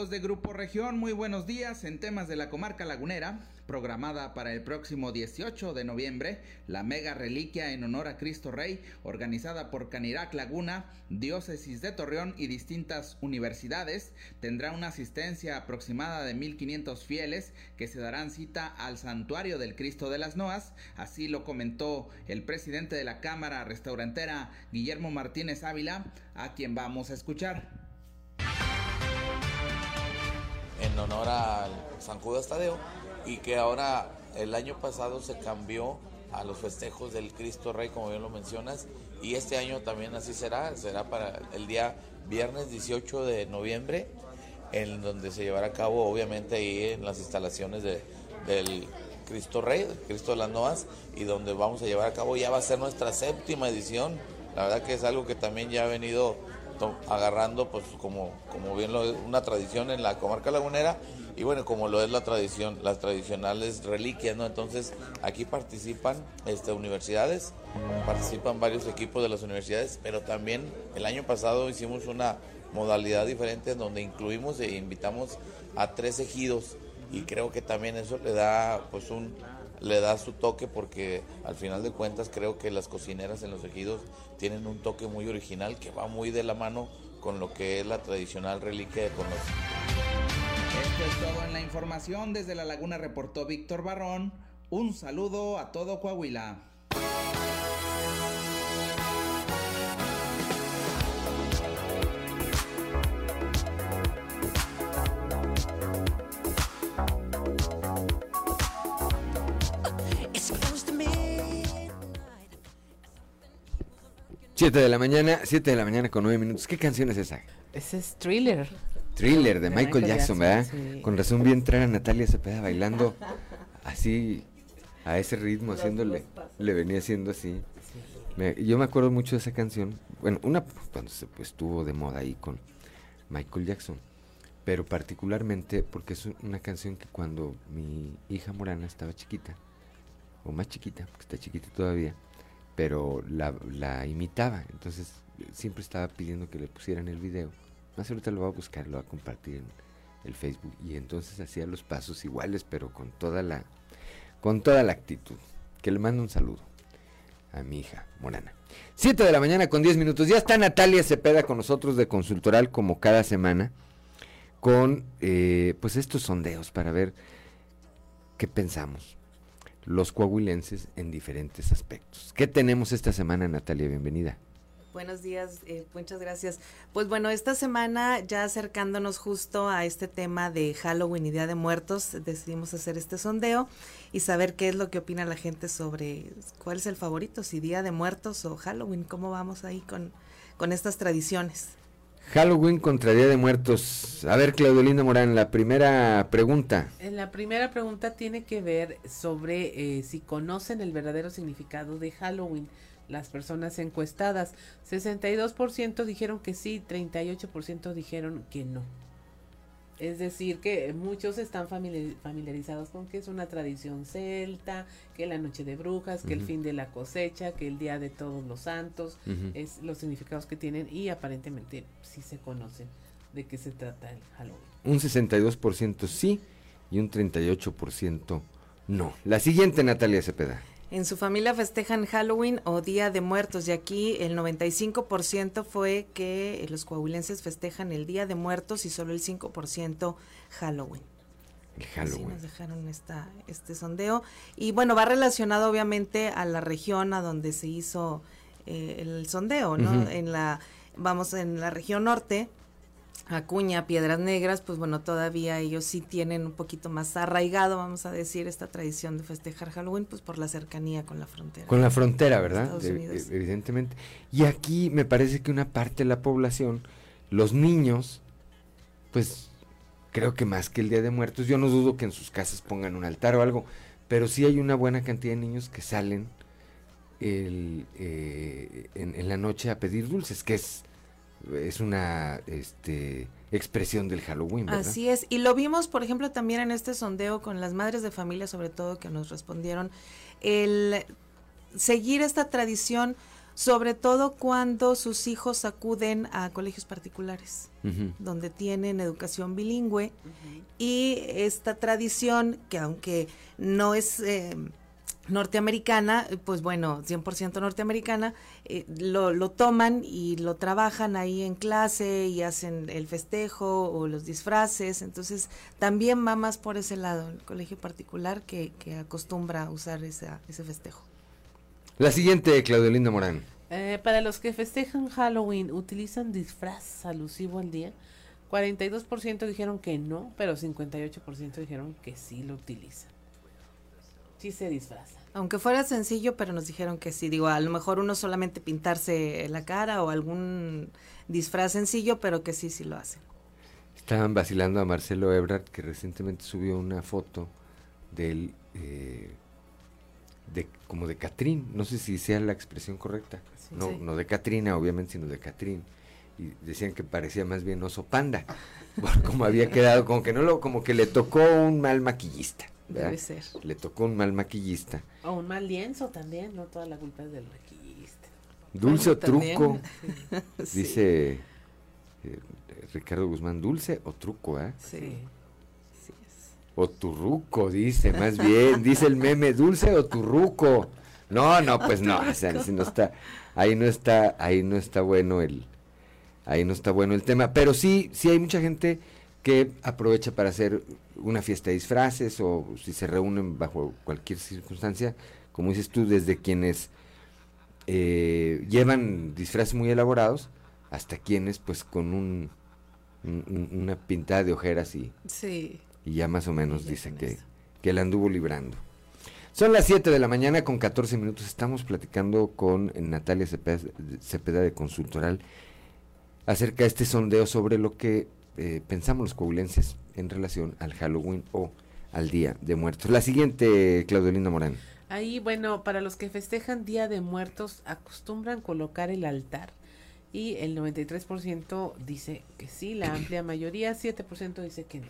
De Grupo Región? Muy buenos días en temas de la comarca lagunera. Programada para el próximo 18 de noviembre, la mega reliquia en honor a Cristo Rey, organizada por Canirac Laguna, Diócesis de Torreón y distintas universidades, tendrá una asistencia aproximada de 1.500 fieles que se darán cita al santuario del Cristo de las Noas. Así lo comentó el presidente de la Cámara Restaurantera, Guillermo Martínez Ávila, a quien vamos a escuchar en honor al San Judas Tadeo y que ahora el año pasado se cambió a los festejos del Cristo Rey, como bien lo mencionas, y este año también así será, será para el día viernes 18 de noviembre en donde se llevará a cabo, obviamente, ahí en las instalaciones de, del Cristo Rey, Cristo de las Noas, y donde vamos a llevar a cabo ya va a ser nuestra séptima edición. La verdad que es algo que también ya ha venido agarrando, pues como, como bien lo es, una tradición en la comarca lagunera y bueno, como lo es la tradición, las tradicionales reliquias, ¿no? Entonces, aquí participan este, universidades, participan varios equipos de las universidades, pero también el año pasado hicimos una modalidad diferente en donde incluimos e invitamos a tres ejidos y creo que también eso le da pues un le da su toque porque al final de cuentas creo que las cocineras en los ejidos tienen un toque muy original que va muy de la mano con lo que es la tradicional reliquia de Conoce. Esto es todo en la información. Desde La Laguna reportó Víctor Barrón. Un saludo a todo Coahuila. Siete de la mañana, siete de la mañana con nueve minutos. ¿Qué canción es esa? Ese es Thriller. Thriller de, Michael, Jackson, ¿verdad? Con razón vi entrar a Natalia Cepeda bailando así, a ese ritmo, haciéndole, le venía haciendo así. yo me acuerdo mucho de esa canción. Bueno, una cuando se pues, estuvo de moda ahí con Michael Jackson, pero particularmente porque es una canción que cuando mi hija Morana estaba chiquita, o más chiquita, porque está chiquita todavía, pero la, imitaba, entonces siempre estaba pidiendo que le pusieran el video. Más ahorita lo voy a buscar, lo voy a compartir en el Facebook y entonces hacía los pasos iguales, pero con toda la con toda la actitud. Que le mando un saludo a mi hija Morana. Siete de la mañana con 10 minutos. Ya está Natalia Cepeda con nosotros de Consultoral como cada semana con eh, pues estos sondeos para ver qué pensamos los coahuilenses en diferentes aspectos. ¿Qué tenemos esta semana, Natalia? Bienvenida. Buenos días, eh, muchas gracias. Pues bueno, esta semana ya acercándonos justo a este tema de Halloween y Día de Muertos, decidimos hacer este sondeo y saber qué es lo que opina la gente sobre cuál es el favorito, si Día de Muertos o Halloween, cómo vamos ahí con, con estas tradiciones. Halloween contra Día de Muertos. A ver, Claudelina Morán, la primera pregunta. En la primera pregunta tiene que ver sobre eh, si conocen el verdadero significado de Halloween. Las personas encuestadas, 62% dijeron que sí, 38% dijeron que no. Es decir, que muchos están familiarizados con que es una tradición celta, que la noche de brujas, que el fin de la cosecha, que el día de todos los santos, es los significados que tienen y aparentemente sí se conocen de qué se trata el Halloween. Un 62% sí y un 38% no. La siguiente, Natalia Cepeda. En su familia festejan Halloween o Día de Muertos y aquí el 95% fue que los coahuilenses festejan el Día de Muertos y solo el 5% Halloween. El Halloween. nos dejaron esta, este sondeo. Y bueno, va relacionado obviamente a la región a donde se hizo eh, el sondeo, ¿no? En la, vamos, en la región norte, Acuña, Piedras Negras, pues bueno, todavía ellos sí tienen un poquito más arraigado, vamos a decir, esta tradición de festejar Halloween, pues por la cercanía con la frontera. Con la frontera, ¿verdad? evidentemente. Y aquí me parece que una parte de la población, los niños, pues creo que más que el Día de Muertos, yo no dudo que en sus casas pongan un altar o algo, pero sí hay una buena cantidad de niños que salen el, eh, en, en la noche a pedir dulces, que es es una este, expresión del Halloween. ¿verdad? Así es, y lo vimos, por ejemplo, también en este sondeo con las madres de familia, sobre todo, que nos respondieron, el seguir esta tradición, sobre todo cuando sus hijos acuden a colegios particulares, donde tienen educación bilingüe, y esta tradición, que aunque no es... Eh, norteamericana, pues bueno, 100% norteamericana, eh, lo, lo, toman y lo trabajan ahí en clase y hacen el festejo o los disfraces, entonces también va más por ese lado, el colegio particular que, que acostumbra a usar esa, ese festejo. La siguiente, Claudelinda Morán. Eh, para los que festejan Halloween, ¿utilizan disfraz alusivo al día? 42% dijeron que no, pero 58% dijeron que sí lo utilizan. Sí se disfraza. Aunque fuera sencillo, pero nos dijeron que sí. Digo, a lo mejor uno solamente pintarse la cara o algún disfraz sencillo, pero que sí, sí lo hacen. Estaban vacilando a Marcelo Ebrard, que recientemente subió una foto del eh, de como de Catrín, no sé si sea la expresión correcta, no, Sí. no de Catrina, obviamente, sino de Catrín. Y decían que parecía más bien oso panda, por como había quedado, como que no lo, como que le tocó un mal maquillista. ¿Verdad? Debe ser. Le tocó un mal maquillista. O un mal lienzo también, no toda la culpa es del maquillista. Dulce o truco, Sí. dice eh, Ricardo Guzmán, dulce o truco, ¿eh? Sí. O turruco, dice, más bien, dice el meme, dulce o turruco. No, no, pues no, o sea, si no está, ahí no está, ahí no está bueno el, ahí no está bueno el tema, pero sí, sí hay mucha gente que aprovecha para hacer una fiesta de disfraces o si se reúnen bajo cualquier circunstancia, como dices tú, desde quienes eh, llevan disfraces muy elaborados hasta quienes pues con un, un- un- una pintada de ojeras y, Sí. y ya más o menos dice que, que la anduvo librando. Son las 7 de la mañana con 14 minutos. Estamos platicando con Natalia Cepeda, Cepeda de Consultoral acerca de este sondeo sobre lo que eh, pensamos los coahuilenses en relación al Halloween o al Día de Muertos. La siguiente, Claudelina Morán. Ahí, bueno, para los que festejan Día de Muertos, acostumbran colocar el altar. Y el 93% dice que sí, la amplia mayoría, 7% dice que no.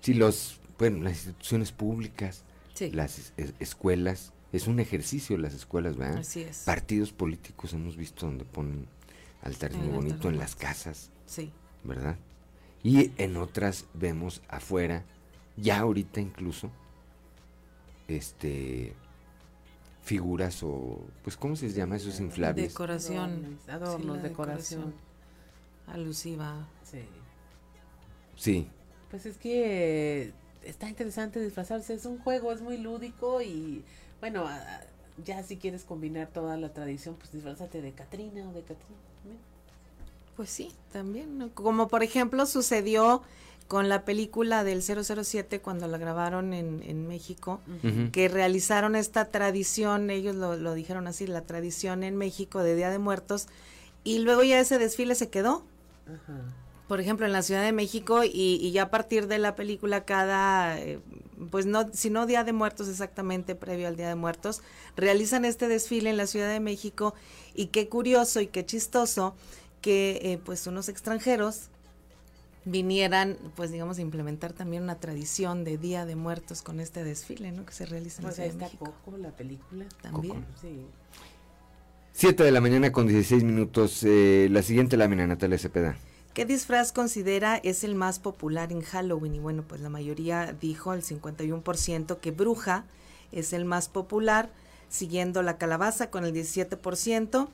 Si los, bueno, las instituciones públicas, Sí. las es- es- escuelas, es un ejercicio las escuelas, ¿verdad? Así es. Partidos políticos hemos visto donde ponen altares muy altar bonito de en las casas, Sí. ¿Verdad? Y en otras vemos afuera, ya ahorita incluso, este figuras o pues cómo se llama esos inflables Decoración. Adornos, adornos, Sí, decoración. Alusiva. Sí. sí Pues es que está interesante disfrazarse, es un juego, es muy lúdico y bueno, ya si quieres combinar toda la tradición, pues disfrazate de Catrina o de Catrina. Pues sí, también. ¿no? Como por ejemplo sucedió con la película del 007 cuando la grabaron en, en México, que realizaron esta tradición, ellos lo, lo dijeron así, la tradición en México de Día de Muertos, y luego ya ese desfile se quedó. Por ejemplo, en la Ciudad de México, y, y ya a partir de la película, cada, eh, pues no, si no Día de Muertos exactamente, previo al Día de Muertos, realizan este desfile en la Ciudad de México, y qué curioso y qué chistoso que eh, pues unos extranjeros vinieran, pues digamos, a implementar también una tradición de Día de Muertos con este desfile, ¿no? Que se realiza en la Pues Ciudad ahí de está México. Coco, la película. También. Sí. 7 de la mañana con 16 minutos eh, la siguiente lámina Natalia Cepeda ¿Qué disfraz considera es el más popular en Halloween? Y bueno, pues la mayoría dijo, el 51%, que bruja es el más popular, siguiendo la calabaza con el 17%.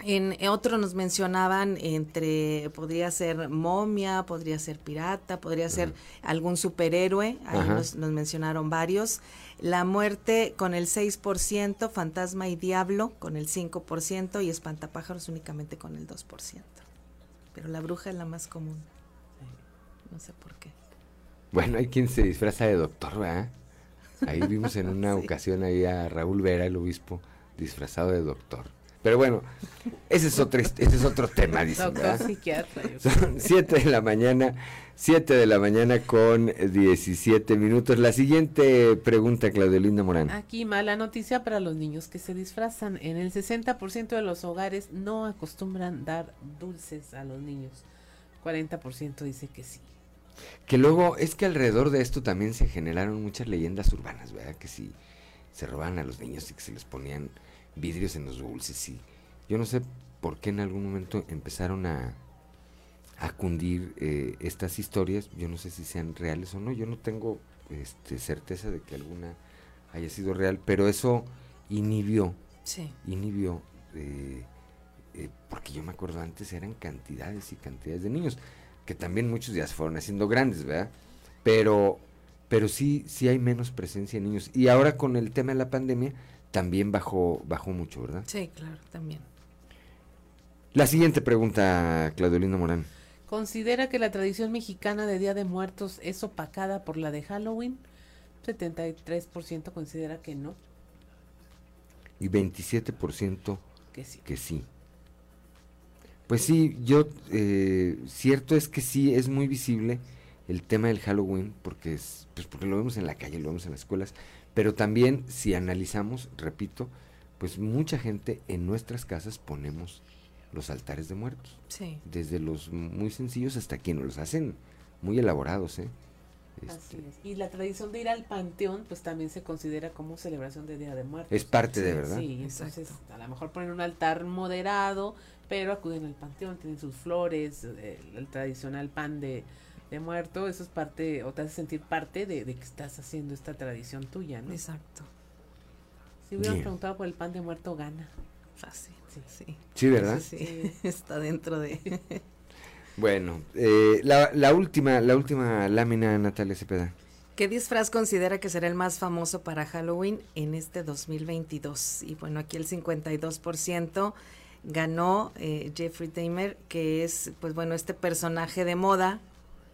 En otro nos mencionaban entre, podría ser momia, podría ser pirata, podría ser algún superhéroe, ahí nos mencionaron varios. La muerte con el 6%, fantasma y diablo con el 5% y espantapájaros únicamente con el 2%. Pero la bruja es la más común. No sé por qué. Bueno, hay quien se disfraza de doctor, ¿verdad? Ahí vimos en una ocasión ahí a Raúl Vera, el obispo, disfrazado de doctor. Pero bueno, ese es otro, ese es otro tema, dicen, ¿verdad? Son 7 de la mañana, 7 de la mañana con 17 minutos. La siguiente pregunta, Claudelinda Morán. Aquí mala noticia para los niños que se disfrazan. En el 60% de los hogares no acostumbran dar dulces a los niños. 40% dice que sí. Que luego es que alrededor de esto también se generaron muchas leyendas urbanas, ¿verdad? Que si se robaban a los niños y que se les ponían vidrios en los dulces y yo no sé por qué en algún momento empezaron a, a cundir eh, estas historias, yo no sé si sean reales o no, yo no tengo este, certeza de que alguna haya sido real, pero eso inhibió, Sí. inhibió, eh, eh, porque yo me acuerdo antes eran cantidades y cantidades de niños, que también muchos ya se fueron haciendo grandes, ¿verdad? Pero, pero sí, sí hay menos presencia de niños. Y ahora con el tema de la pandemia también bajó, bajó mucho, ¿verdad? Sí, claro, también. La siguiente pregunta, Claudelina Morán. ¿Considera que la tradición mexicana de Día de Muertos es opacada por la de Halloween? 73% considera que no. Y 27% Que sí. que sí. Pues sí, yo, eh, cierto es que sí, es muy visible el tema del Halloween, porque es, pues porque lo vemos en la calle, lo vemos en las escuelas, pero también si analizamos, repito, pues mucha gente en nuestras casas ponemos los altares de muertos. Sí. Desde los muy sencillos hasta quienes los hacen muy elaborados, ¿eh? Así es. Y la tradición de ir al panteón, pues también se considera como celebración de Día de Muertos. Es parte de verdad. Sí, entonces a lo mejor ponen un altar moderado, pero acuden al panteón, tienen sus flores, eh, el, tradicional pan de, de muerto, eso es parte, o te hace sentir parte de, de que estás haciendo esta tradición tuya, ¿no? Exacto. Si hubieran Bien. preguntado por el pan de muerto, gana. Fácil. Sí. sí. Sí, ¿verdad? Sí, está dentro de... Bueno, eh, la, la última, la última lámina, Natalia Cepeda. ¿Qué disfraz considera que será el más famoso para Halloween en este 2022? Y bueno, aquí el 52% ganó eh, Jeffrey Dahmer, que es, pues bueno, este personaje de moda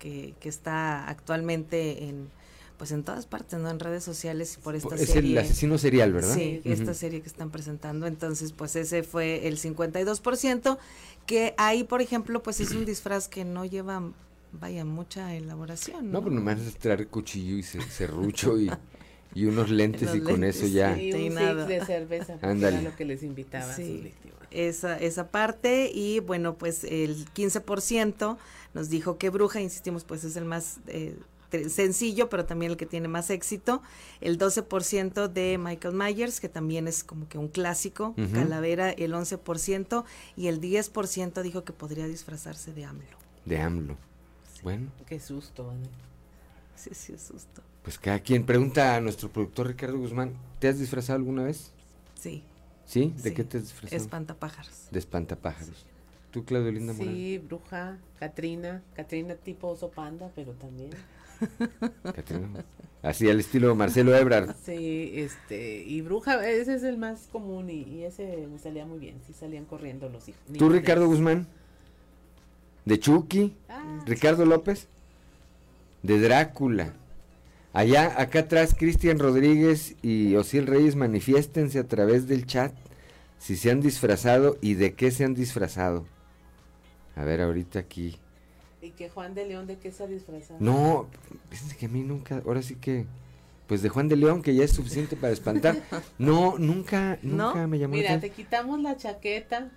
que, que está actualmente en, pues en todas partes, ¿no? En redes sociales y por esta Es serie. el asesino serial, ¿verdad? Sí, esta serie que están presentando. Entonces, pues ese fue el 52%, que ahí, por ejemplo, pues es un disfraz que no lleva, vaya, mucha elaboración. No, No, pues nomás es traer cuchillo y serrucho y, y unos lentes Los y con lentes, eso ya. Y un six de cerveza, porque Ándale. era lo que les invitaba a sus Sí, víctimas. Esa, esa parte y bueno, pues el 15% nos dijo que Bruja, insistimos, pues es el más eh, sencillo, pero también el que tiene más éxito. El 12% de Michael Myers, que también es como que un clásico. Calavera, el 11%. Y el 10% dijo que podría disfrazarse de AMLO. De AMLO. Bueno, Qué susto. Sí, sí, es susto. pues cada quien pregunta a nuestro productor Ricardo Guzmán, ¿te has disfrazado alguna vez? Sí. ¿Sí? ¿De Sí. qué te has disfrazado? Espantapájaros. De espantapájaros. ¿Tú, Claudio Linda Morán? Sí, bruja, Catrina, Catrina tipo oso panda, pero también. Catrina. Así al estilo Marcelo Ebrard. Sí, este, y bruja, ese es el más común y, y ese me salía muy bien, sí salían corriendo los hijos. ¿Tú, Ricardo Guzmán? ¿De Chucky? Ah, ¿Ricardo López? De Drácula. Allá, acá atrás, Cristian Rodríguez y Osiel Reyes, manifiéstense a través del chat si se han disfrazado y de qué se han disfrazado. A ver, ahorita aquí. Y que Juan de León, ¿de qué se ha disfrazado? No, fíjense que a mí nunca, ahora sí que, pues de Juan de León, que ya es suficiente para espantar. No, nunca, nunca ¿No? me llamó la Mira, te quitamos la chaqueta.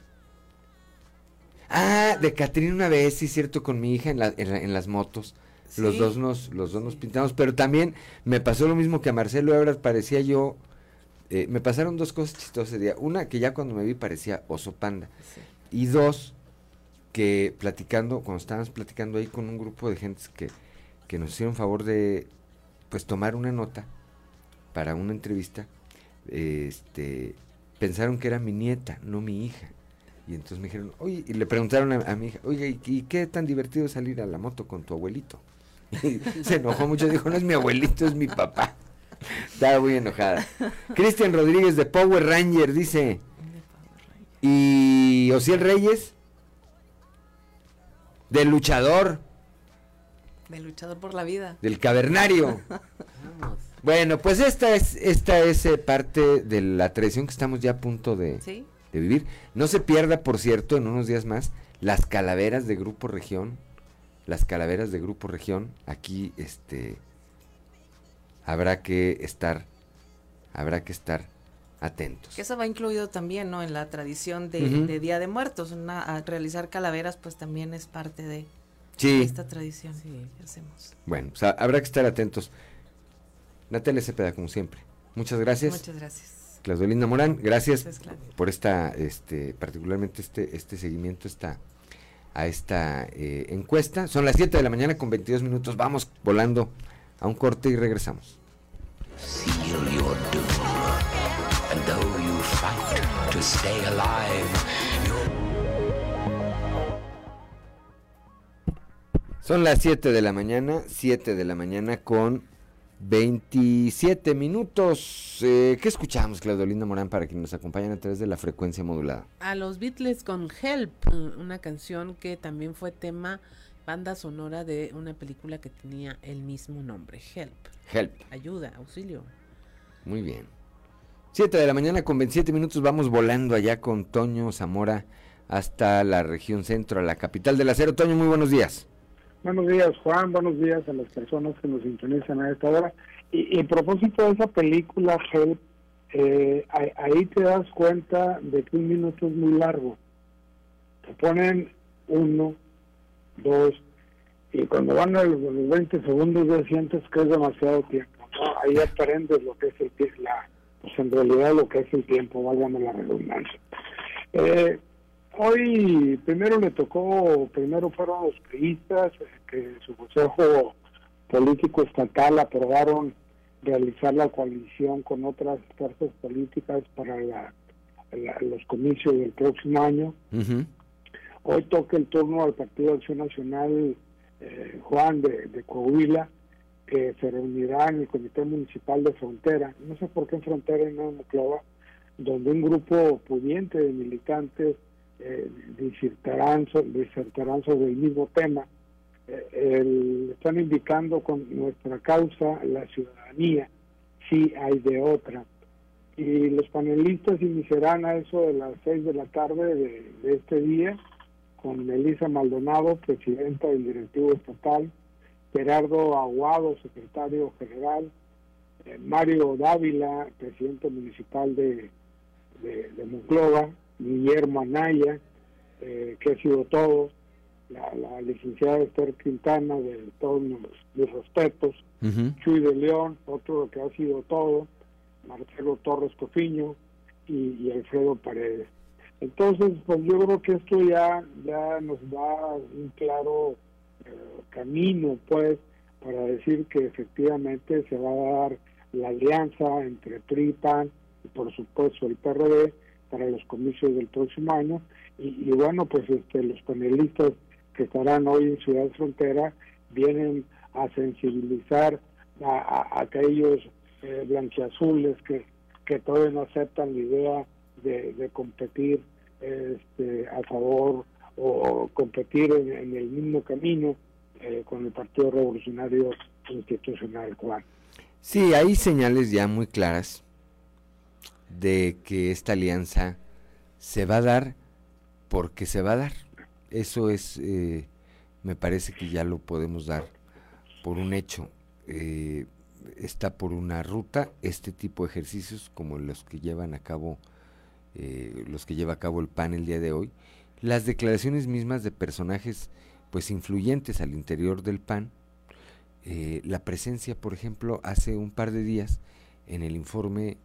Ah, de Catrina una vez, sí, cierto, con mi hija en, la- en, la- en las motos. Los dos nos, los dos nos pintamos, pero también me pasó lo mismo que a Marcelo Ebrard, parecía yo, eh, me pasaron dos cosas chistosas ese día. Una, que ya cuando me vi parecía oso panda. Y dos, que platicando, cuando estábamos platicando ahí con un grupo de gentes que, que nos hicieron favor de, pues, tomar una nota para una entrevista, este, pensaron que era mi nieta, no mi hija. Y entonces me dijeron, oye, y le preguntaron a, a mi hija, oye, ¿y, y qué tan divertido salir a la moto con tu abuelito? Y se enojó mucho, dijo, no es mi abuelito, es mi papá. Estaba muy enojada. Cristian Rodríguez de Power Ranger dice, y Osiel Reyes, del luchador, De luchador por la vida. del cavernario. Bueno, pues esta es, esta es eh, parte de la tradición que estamos ya a punto de, Sí. de vivir. No se pierda, por cierto, en unos días más, las calaveras de Grupo Región. Las calaveras de Grupo Región. Aquí, este, habrá que estar, habrá que estar atentos. Que eso va incluido también, ¿no? En la tradición de, Día de Muertos. Una, a realizar calaveras, pues también es parte de Sí. esta tradición que hacemos. Bueno, pues, ha- habrá que estar atentos. Natalia Cepeda, como siempre. Muchas gracias. Muchas gracias. Claudelinda Morán, gracias por esta, este, particularmente este, este seguimiento esta, a esta eh, encuesta. Son las 7 de la mañana con 22 minutos. Vamos volando a un corte y regresamos. Son las 7 de la mañana, 7 de la mañana con 27 minutos. Eh, ¿Qué escuchamos, Claudelinda Morán, para quienes nos acompañan a través de la frecuencia modulada? A los Beatles con Help, una canción que también fue tema, banda sonora de una película que tenía el mismo nombre, Help. Help. Ayuda, auxilio. Muy bien. 7 de la mañana con 27 minutos vamos volando allá con Toño Zamora hasta la región centro, a la capital del acero. Toño, muy buenos días. Buenos días, Juan. Buenos días a las personas que nos sintonizan a esta hora. Y, y a propósito de esa película, Help, eh, ahí, te das cuenta de que un minuto es muy largo. Te ponen uno, dos, y cuando van a los, los 20 segundos ya sientes que es demasiado tiempo. ¿no? Ahí aprendes lo que es el tie- la, pues en realidad lo que es el tiempo, válgame la redundancia. Eh, hoy primero le tocó, primero fueron los priistas eh, que su consejo político estatal aprobaron realizar la coalición con otras fuerzas políticas para la- la- los comicios del próximo año. Hoy toca el turno al Partido de Acción Nacional eh, Juan de, de Coahuila, que se reunirá en el Comité Municipal de Frontera, no sé por qué en Frontera y no en Monclova, donde un grupo pudiente de militantes eh, disertarán, so- disertarán sobre el mismo tema. Eh, están indicando con nuestra causa la ciudadanía, si hay de otra. Y los panelistas iniciarán a eso de las seis de la tarde de, de este día con Melissa Maldonado, presidenta del directivo estatal, Gerardo Aguado, secretario general, eh, Mario Dávila, presidente municipal de, de, de Monclova, Guillermo Anaya, eh, que ha sido todo, la, la licenciada Esther Quintana, de todos mis, mis respetos, Chuy de León, otro que ha sido todo, Marcelo Torres Cofiño y, y Alfredo Paredes. Entonces, pues yo creo que esto ya, ya nos da un claro eh, camino, pues, para decir que efectivamente se va a dar la alianza entre PRI, PAN y por supuesto el PRD para los comicios del próximo año. Y, y bueno, pues este, los panelistas que estarán hoy en Ciudad Frontera vienen a sensibilizar a, aquellos eh, blanquiazules que, que todavía no aceptan la idea de, competir este, a favor o competir en, el mismo camino eh, con el Partido Revolucionario Institucional, Juan. Sí, hay señales ya muy claras de que esta alianza se va a dar porque se va a dar. Eso es, eh, me parece que ya lo podemos dar por un hecho. Eh, está por una ruta este tipo de ejercicios como los que llevan a cabo eh, los que lleva a cabo el PAN el día de hoy, las declaraciones mismas de personajes pues influyentes al interior del PAN, la presencia, por ejemplo, hace un par de días en el informe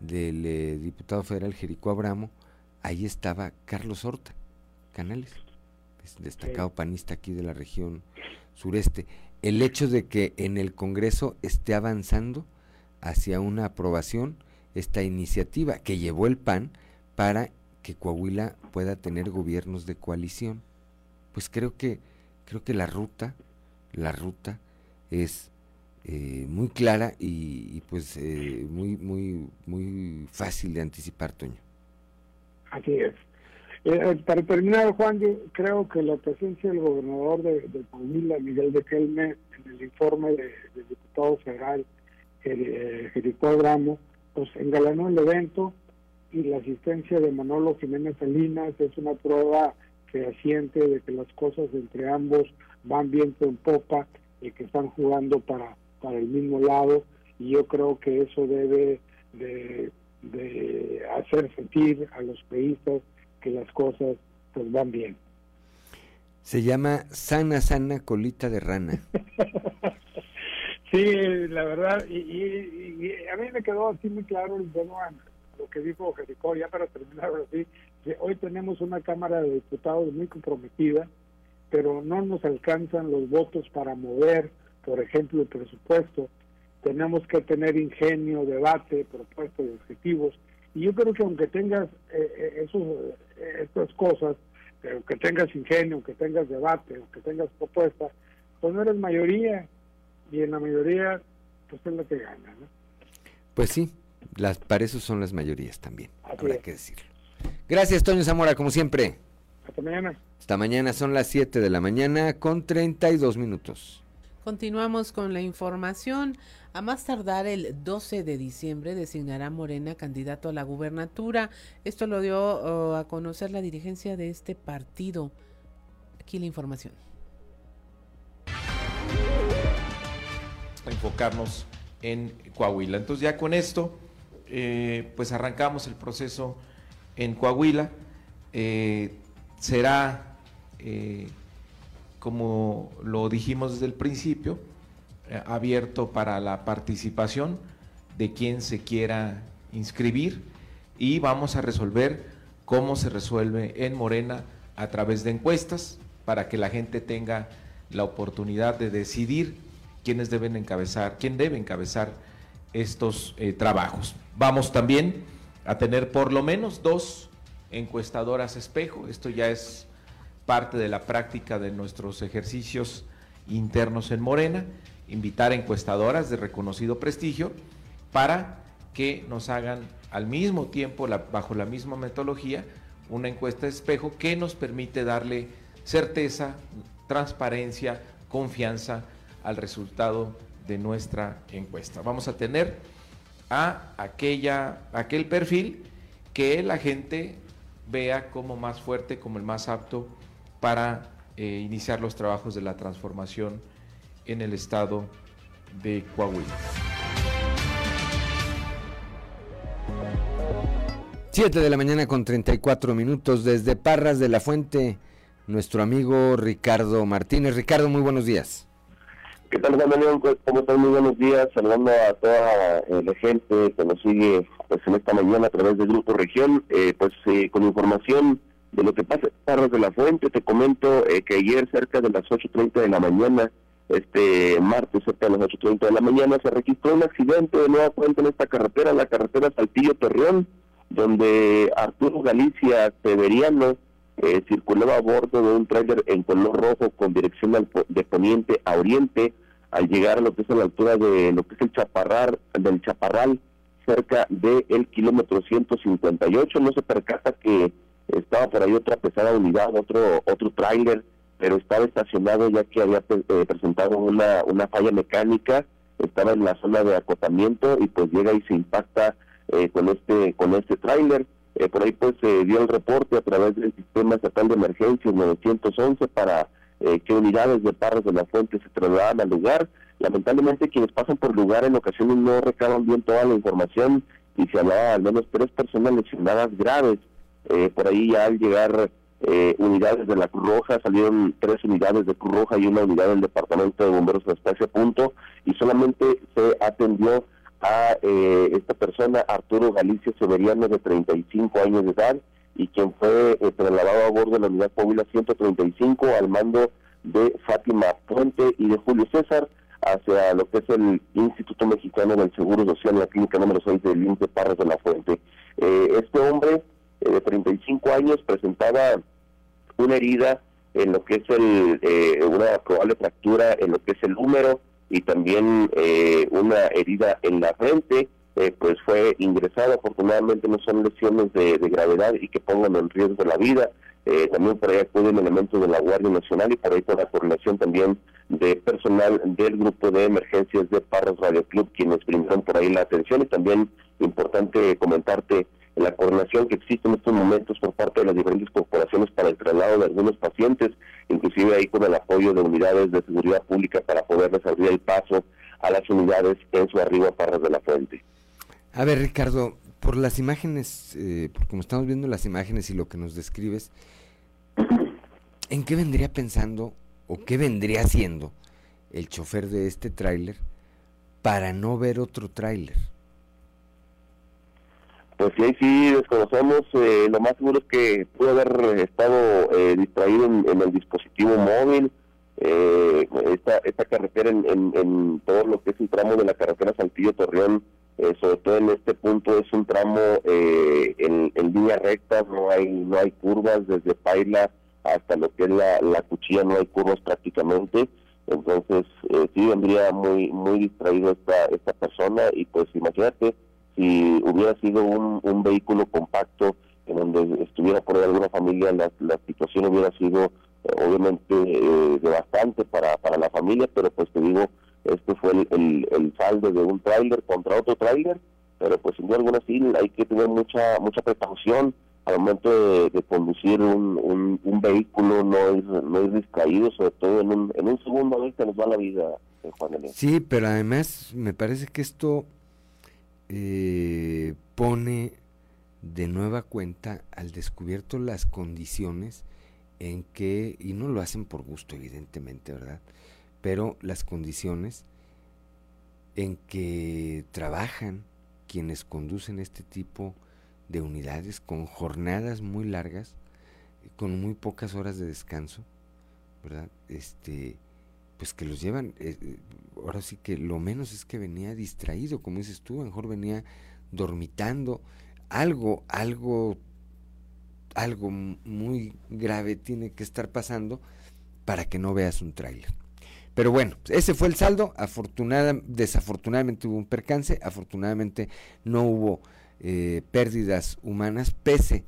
del eh, diputado federal Jericó Abramo, ahí estaba Carlos Horta Canales, es destacado panista aquí de la región sureste. El hecho de que en el Congreso esté avanzando hacia una aprobación esta iniciativa que llevó el PAN para que Coahuila pueda tener gobiernos de coalición. Pues creo que creo que la ruta, la ruta es eh, muy clara y, y pues eh, muy muy muy fácil de anticipar, Toño. Así es. Eh, para terminar, Juan, yo creo que la presencia del gobernador de, de Miguel de Kelme, en el informe de- del diputado federal eh, Jericó Abramo, pues engalanó el evento y la asistencia de Manolo Jiménez Salinas es una prueba fehaciente de que las cosas entre ambos van viento en popa y que están jugando para, para el mismo lado y yo creo que eso debe de, de hacer sentir a los países que las cosas pues van bien. Se llama Sana Sana Colita de Rana. Sí, la verdad, y, y- y a mí me quedó así muy claro el bueno, lo que dijo Jericó, ya para terminar así, que hoy tenemos una Cámara de Diputados muy comprometida, pero no nos alcanzan los votos para mover, por ejemplo, el presupuesto. Tenemos que tener ingenio, debate, propuestas y objetivos. Y yo creo que aunque tengas eh, eh, esos, eh, estas cosas, pero que tengas ingenio, que tengas debate, que tengas propuestas, pues no eres mayoría y en la mayoría pues es la que gana ¿no? Pues sí, las para eso son las mayorías también, Así habrá es. que decirlo. Gracias, Toño Zamora, como siempre. hasta mañana Hasta mañana son las 7 de la mañana con 32 minutos. Continuamos con la información. A más tardar el 12 de diciembre designará Morena candidato a la gubernatura. Esto lo dio a conocer la dirigencia de este partido. Aquí la información. enfocarnos en Coahuila. Entonces ya con esto, eh, pues arrancamos el proceso en Coahuila. Eh, será eh, como lo dijimos desde el principio, eh, abierto para la participación de quien se quiera inscribir y vamos a resolver cómo se resuelve en Morena a través de encuestas para que la gente tenga la oportunidad de decidir quiénes deben encabezar, quién debe encabezar estos eh, trabajos. Vamos también a tener por lo menos dos encuestadoras espejo, esto ya es parte de la práctica de nuestros ejercicios internos en Morena, invitar a encuestadoras de reconocido prestigio para que nos hagan al mismo tiempo, bajo la misma metodología, una encuesta de espejo que nos permite darle certeza, transparencia, confianza al resultado de nuestra encuesta. Vamos a tener a aquella, aquel perfil que la gente vea como más fuerte, como el más apto para eh, iniciar los trabajos de la transformación en el estado de Coahuila. Siete de la mañana con 34 minutos desde Parras de la Fuente, nuestro amigo Ricardo Martínez. Ricardo, muy buenos días. ¿Qué tal, Juan León? ¿Cómo están? Muy buenos días. Saludando a toda eh, la gente que nos sigue pues, en esta mañana a través del Grupo Región, eh, pues con información de lo que pasa en de la Fuente. Te comento eh, que ayer cerca de las 8.30 de la mañana, este martes cerca de las 8.30 de la mañana, se registró un accidente de nueva en esta carretera, la carretera Saltillo-Torreón, donde Arturo Galicia Severiano eh, circulaba a bordo de un tráiler en color rojo con dirección de poniente a oriente al llegar a lo que es a la altura de lo que es el chaparral del chaparral cerca del el kilómetro 158 no se percata que estaba por ahí otra pesada unidad, otro otro tráiler, pero estaba estacionado ya que había eh, presentado una, una falla mecánica, estaba en la zona de acotamiento y pues llega y se impacta eh, con este con este tráiler. Eh, por ahí pues se dio el reporte a través del sistema estatal de emergencia 911 para que unidades de Parras de la Fuente se trasladaran al lugar. Lamentablemente quienes pasan por lugar en ocasiones no recaban bien toda la información y se hablaba al menos tres personas lesionadas graves. Eh, por ahí ya al llegar eh, unidades de la Cruz Roja, salieron tres unidades de Cruz Roja y una unidad del Departamento de Bomberos de Espacio Punto y solamente se atendió a eh, esta persona, Arturo Galicia Severiano, de 35 años de edad, y quien fue trasladado a bordo de la unidad Puebla 135 al mando de Fátima Puente y de Julio César hacia lo que es el Instituto Mexicano del Seguro Social la clínica número 6 del INPE Parras de la Fuente. este hombre eh, de 35 años presentaba una herida en lo que es el, eh, una probable fractura en lo que es el húmero y también eh, una herida en la frente, pues fue ingresado. Afortunadamente no son lesiones de, gravedad y que pongan en riesgo la vida. también por ahí acuden elementos de la Guardia Nacional y por ahí con la coordinación también de personal del grupo de emergencias de Parras Radio Club, quienes brindaron por ahí la atención. Y también importante comentarte la coordinación que existe en estos momentos por parte de las diferentes corporaciones para el traslado de algunos pacientes, inclusive ahí con el apoyo de unidades de seguridad pública para poderles abrir el paso a las unidades en su arribo a Parras de la Fuente. A ver, Ricardo, por las imágenes, eh, como estamos viendo las imágenes y lo que nos describes, ¿en qué vendría pensando o qué vendría haciendo el chofer de este tráiler para no ver otro tráiler? Pues sí, sí desconocemos. Eh, lo más seguro es que pudo haber estado eh, distraído en, el dispositivo móvil. Eh, esta, esta carretera en, en, todo lo que es el tramo de la carretera Saltillo-Torreón, sobre todo en este punto es un tramo en, en línea recta, no hay no hay curvas desde Paila hasta lo que es la, la cuchilla, no hay curvas prácticamente. Entonces sí vendría muy muy distraído esta, esta persona y pues imagínate si hubiera sido un, un vehículo compacto en donde estuviera por ahí alguna familia, la, la situación hubiera sido obviamente eh, devastante para, para la familia, pero pues te digo, este fue el, el, el saldo de un tráiler contra otro tráiler, pero pues sin duda alguna sí hay que tener mucha mucha precaución al momento de, conducir un, un, un vehículo, no ir, no ir distraído, sobre todo en un, en un segundo a veces nos va la vida, eh, Juan. Sí, pero además me parece que esto eh, pone de nueva cuenta al descubierto las condiciones en que, y no lo hacen por gusto evidentemente, ¿verdad? Pero las condiciones en que trabajan quienes conducen este tipo de unidades con jornadas muy largas, con muy pocas horas de descanso, ¿verdad? Este, pues que los llevan, eh, eh, ahora sí que lo menos es que venía distraído, como dices tú, mejor venía dormitando, algo, algo, algo muy grave tiene que estar pasando para que no veas un tráiler. Pero bueno, ese fue el saldo. Afortunada, desafortunadamente hubo un percance, afortunadamente no hubo eh, pérdidas humanas, pese,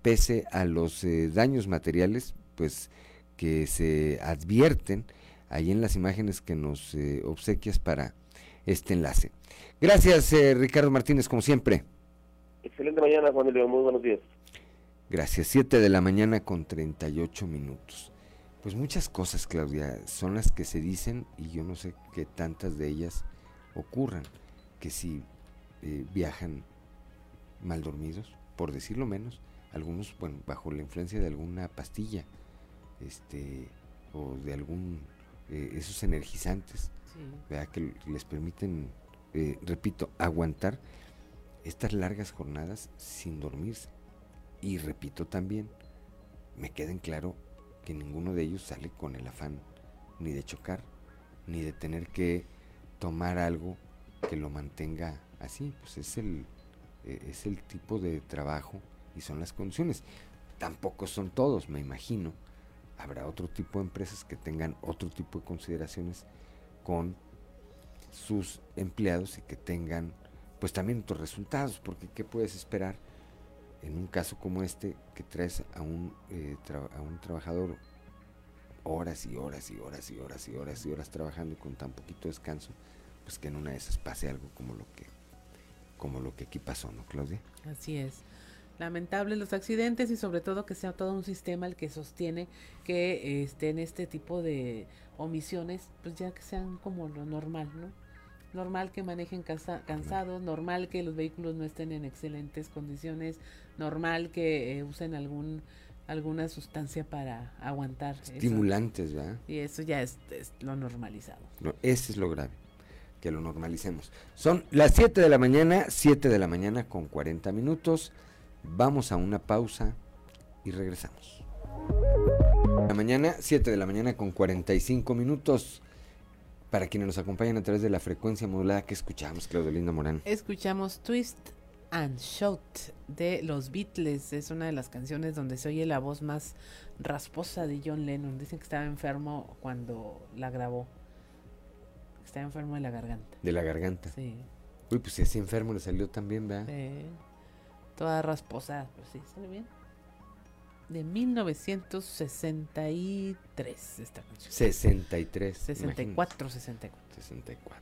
pese a los daños materiales, pues que se advierten ahí en las imágenes que nos eh, obsequias para este enlace. Gracias, Ricardo Martínez, como siempre. Excelente mañana, Juan de León. Muy buenos días. Gracias. 7 de la mañana con 38 minutos. Pues muchas cosas, Claudia, son las que se dicen y yo no sé qué tantas de ellas ocurran. Que si eh, viajan mal dormidos, por decirlo menos, algunos, bueno, bajo la influencia de alguna pastilla, este, o de algún, eh, esos energizantes, ¿verdad? que les permiten, eh, repito, aguantar estas largas jornadas sin dormirse. Y repito también, me queda en claro que ninguno de ellos sale con el afán ni de chocar, ni de tener que tomar algo que lo mantenga así. Pues es el, eh, es el tipo de trabajo y son las condiciones. Tampoco son todos, me imagino. Habrá otro tipo de empresas que tengan otro tipo de consideraciones con sus empleados y que tengan pues también otros resultados, porque ¿qué puedes esperar en un caso como este que traes a un, eh, a un trabajador horas y horas y horas y horas y horas y horas trabajando con tan poquito descanso, pues que en una de esas pase algo como lo que como lo que aquí pasó, ¿no, Claudia? Así es. Lamentable los accidentes y sobre todo que sea todo un sistema el que sostiene que esté en este tipo de omisiones, pues ya que sean como lo normal, ¿no? normal que manejen cansados, normal que los vehículos no estén en excelentes condiciones, normal que eh, usen algún alguna sustancia para aguantar. Estimulantes, ¿verdad? Y eso ya es, lo normalizado. No, ese es lo grave, que lo normalicemos. Son las 7 de la mañana, 7 de la mañana con 40 minutos. Vamos a una pausa y regresamos. La mañana, 7 de la mañana con 45 minutos. Para quienes nos acompañan a través de la frecuencia modulada que escuchamos, Claudio Linda Morán. Escuchamos Twist and Shout de los Beatles. Es una de las canciones donde se oye la voz más rasposa de John Lennon. Dicen que estaba enfermo cuando la grabó. Estaba enfermo de la garganta. De la garganta. Sí. Uy, pues si así enfermo le salió también, ¿verdad? Sí. Toda rasposa, pues sí, sale bien de 1963 esta canción. 63. 64, 64. 64.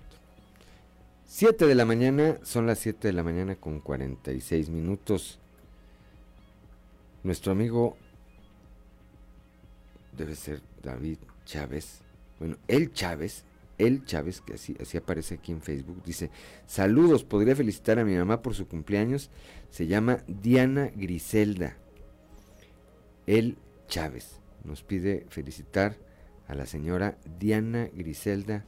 7 de la mañana, son las 7 de la mañana con 46 minutos. Nuestro amigo debe ser David Chávez. Bueno, el Chávez, el Chávez, que así, aparece aquí en Facebook, dice, saludos, podría felicitar a mi mamá por su cumpleaños. Se llama Diana Griselda. El Chávez nos pide felicitar a la señora Diana Griselda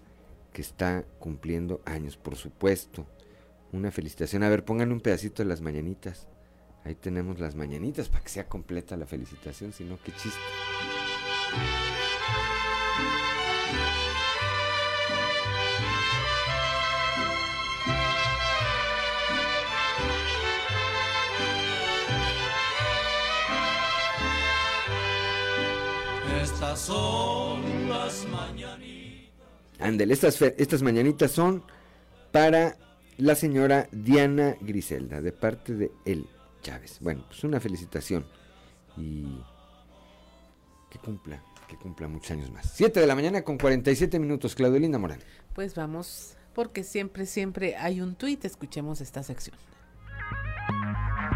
que está cumpliendo años, por supuesto. Una felicitación. A ver, pongan un pedacito de las mañanitas. Ahí tenemos las mañanitas para que sea completa la felicitación, si no, qué chiste. Estas son las mañanitas. Ándele, estas, estas mañanitas son para la señora Diana Griselda, de parte de él, Chávez. Bueno, pues una felicitación. Y que cumpla, que cumpla muchos años más. 7 de la mañana con 47 minutos, Claudelina Morán. Pues vamos, porque siempre, siempre hay un tuit. Escuchemos esta sección.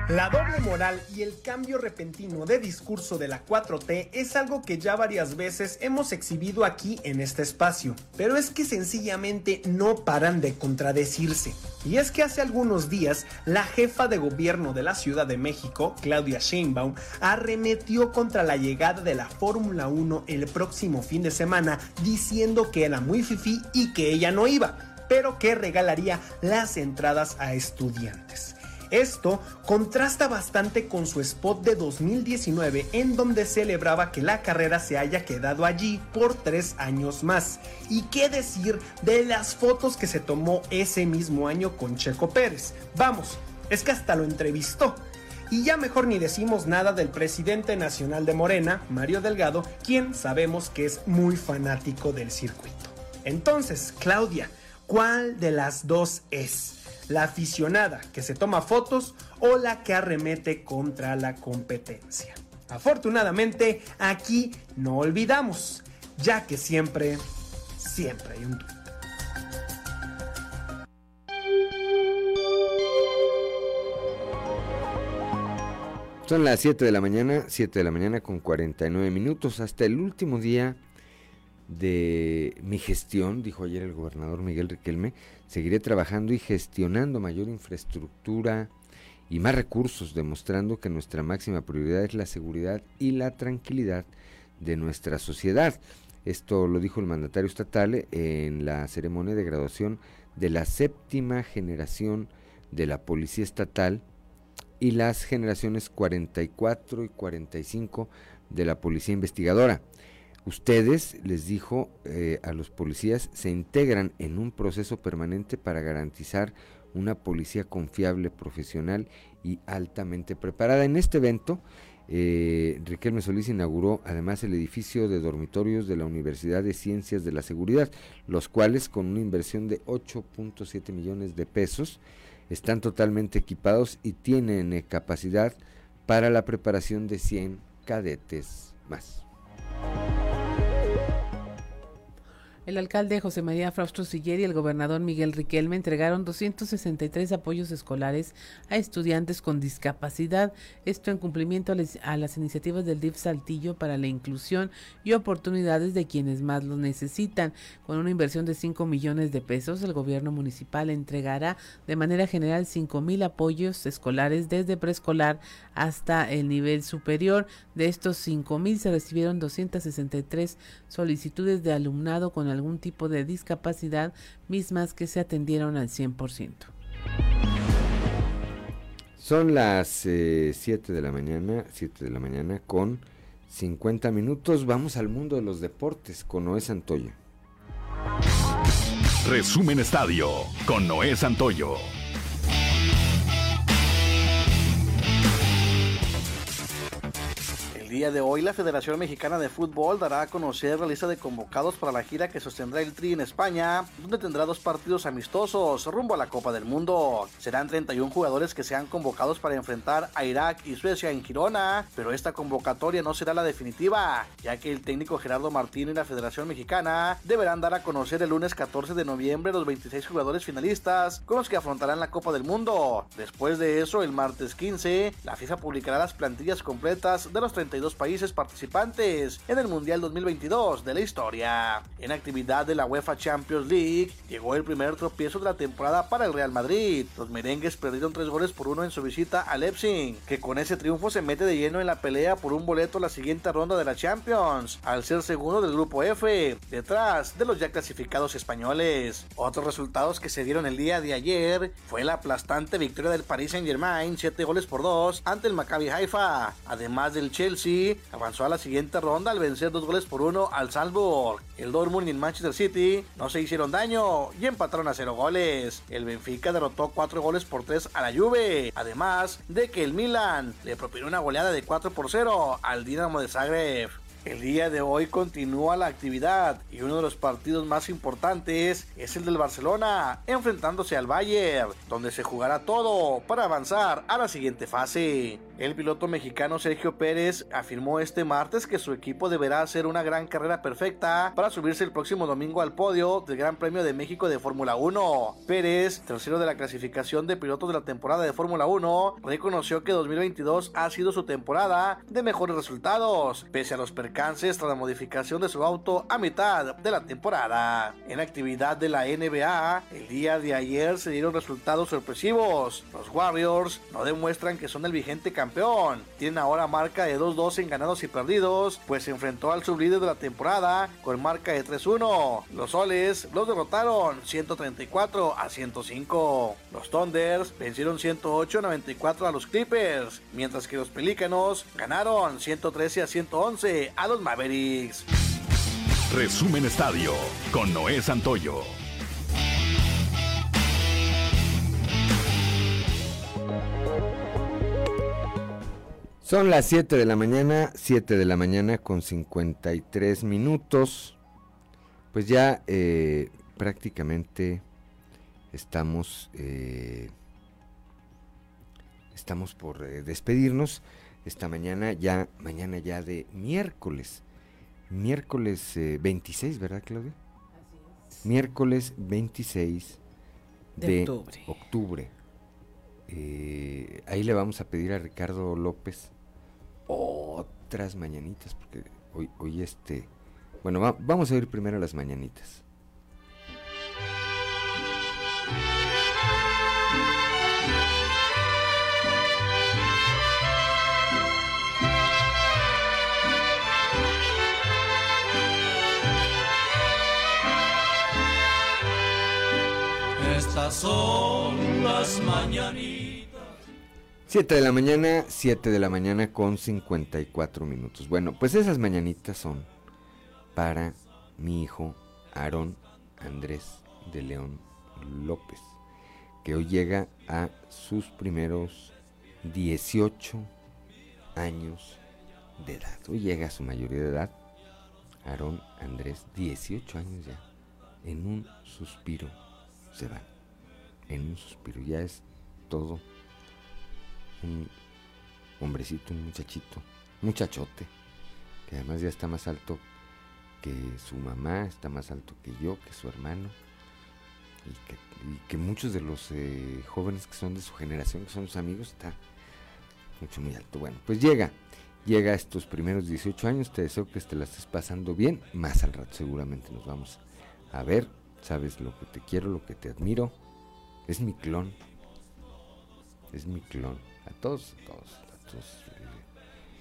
La doble moral y el cambio repentino de discurso de la 4T es algo que ya varias veces hemos exhibido aquí en este espacio, pero es que sencillamente no paran de contradecirse. Y es que hace algunos días la jefa de gobierno de la Ciudad de México, Claudia Sheinbaum, arremetió contra la llegada de la Fórmula 1 el próximo fin de semana diciendo que era muy fifí y que ella no iba, pero que regalaría las entradas a estudiantes. Esto contrasta bastante con su spot de 2019 en donde celebraba que la carrera se haya quedado allí por tres años más. Y qué decir de las fotos que se tomó ese mismo año con Checo Pérez. Vamos, es que hasta lo entrevistó. Y ya mejor ni decimos nada del presidente nacional de Morena, Mario Delgado, quien sabemos que es muy fanático del circuito. Entonces, Claudia, ¿cuál de las dos es? La aficionada que se toma fotos o la que arremete contra la competencia. Afortunadamente, aquí no olvidamos, ya que siempre, siempre hay un tuit. Son las 7 de la mañana, 7 de la mañana con 49 minutos, hasta el último día de mi gestión, dijo ayer el gobernador Miguel Riquelme, seguiré trabajando y gestionando mayor infraestructura y más recursos, demostrando que nuestra máxima prioridad es la seguridad y la tranquilidad de nuestra sociedad. Esto lo dijo el mandatario estatal en la ceremonia de graduación de la séptima generación de la Policía Estatal y las generaciones 44 y 45 de la Policía Investigadora. Ustedes, les dijo eh, a los policías, se integran en un proceso permanente para garantizar una policía confiable, profesional y altamente preparada. En este evento, eh, Riquelme Solís inauguró además el edificio de dormitorios de la Universidad de Ciencias de la Seguridad, los cuales con una inversión de 8.7 millones de pesos están totalmente equipados y tienen eh, capacidad para la preparación de 100 cadetes más. El alcalde José María Fraustro Siller y el gobernador Miguel Riquelme entregaron 263 apoyos escolares a estudiantes con discapacidad, esto en cumplimiento a, las iniciativas del DIF Saltillo para la inclusión y oportunidades de quienes más lo necesitan. Con una inversión de 5 millones de pesos, el gobierno municipal entregará de manera general 5 mil apoyos escolares desde preescolar hasta el nivel superior. De estos 5 mil se recibieron 263 solicitudes de alumnado con algún tipo de discapacidad, mismas que se atendieron al 100%. Son las 7 eh, de la mañana, 7 de la mañana con 50 minutos. Vamos al mundo de los deportes con Noé Santoyo. Resumen Estadio con Noé Santoyo. Día de hoy, la Federación Mexicana de Fútbol dará a conocer la lista de convocados para la gira que sostendrá el Tri en España, donde tendrá dos partidos amistosos rumbo a la Copa del Mundo. Serán 31 jugadores que sean convocados para enfrentar a Irak y Suecia en Girona, pero esta convocatoria no será la definitiva, ya que el técnico Gerardo Martín y la Federación Mexicana deberán dar a conocer el lunes 14 de noviembre los 26 jugadores finalistas con los que afrontarán la Copa del Mundo. Después de eso, el martes 15, la FIFA publicará las plantillas completas de los 32 países participantes en el Mundial 2022 de la historia. En actividad de la UEFA Champions League, llegó el primer tropiezo de la temporada para el Real Madrid. Los merengues perdieron tres goles por uno en su visita a Leipzig, que con ese triunfo se mete de lleno en la pelea por un boleto a la siguiente ronda de la Champions, al ser segundo del grupo F, detrás de los ya clasificados españoles. Otros resultados que se dieron el día de ayer fue la aplastante victoria del Paris Saint Germain, 7 goles por 2 ante el Maccabi Haifa, además del Chelsea avanzó a la siguiente ronda al vencer dos goles por uno al Salzburg. El Dortmund y el Manchester City no se hicieron daño y empataron a cero goles. El Benfica derrotó cuatro goles por tres a la Juve, además de que el Milan le propinó una goleada de 4 por 0 al Dinamo de Zagreb. El día de hoy continúa la actividad y uno de los partidos más importantes es el del Barcelona, enfrentándose al Bayern, donde se jugará todo para avanzar a la siguiente fase. El piloto mexicano Sergio Pérez afirmó este martes que su equipo deberá hacer una gran carrera perfecta para subirse el próximo domingo al podio del Gran Premio de México de Fórmula 1. Pérez, tercero de la clasificación de pilotos de la temporada de Fórmula 1, reconoció que 2022 ha sido su temporada de mejores resultados, pese a los percances tras la modificación de su auto a mitad de la temporada. En actividad de la NBA, el día de ayer se dieron resultados sorpresivos. Los Warriors no demuestran que son el vigente campeón campeón. Tiene ahora marca de 2-2 en ganados y perdidos, pues se enfrentó al sublíder de la temporada con marca de 3-1. Los soles los derrotaron 134 a 105. Los Thunders vencieron 108-94 a los Clippers, mientras que los Pelícanos ganaron 113 a 111 a los Mavericks. Resumen Estadio con Noé Santoyo. Son las 7 de la mañana, 7 de la mañana con 53 minutos. Pues ya eh, prácticamente estamos, eh, estamos por eh, despedirnos. Esta mañana ya, mañana ya de miércoles. Miércoles 26, ¿verdad Claudia? Miércoles 26 de, De octubre. octubre. ahí le vamos a pedir a Ricardo López otras mañanitas, porque hoy, hoy este... Bueno, va- vamos a ir primero a las mañanitas. Son las mañanitas. 7 de la mañana, 7 de la mañana con 54 minutos. Bueno, pues esas mañanitas son para mi hijo Aarón Andrés de León López, que hoy llega a sus primeros 18 años de edad. Hoy llega a su mayoría de edad. Aarón Andrés, 18 años ya. En un suspiro se van. En un suspiro. Ya es todo un hombrecito, un muchachito, muchachote, que además ya está más alto que su mamá, está más alto que yo, que su hermano, y que, muchos de los eh, jóvenes que son de su generación, que son sus amigos, está mucho, muy alto. Bueno, pues llega, llega a estos primeros 18 años, te deseo que te la estés pasando bien, más al rato seguramente nos vamos a ver, sabes lo que te quiero, lo que te admiro, es mi clon, es mi clon. A todos, a todos, a todos. eh,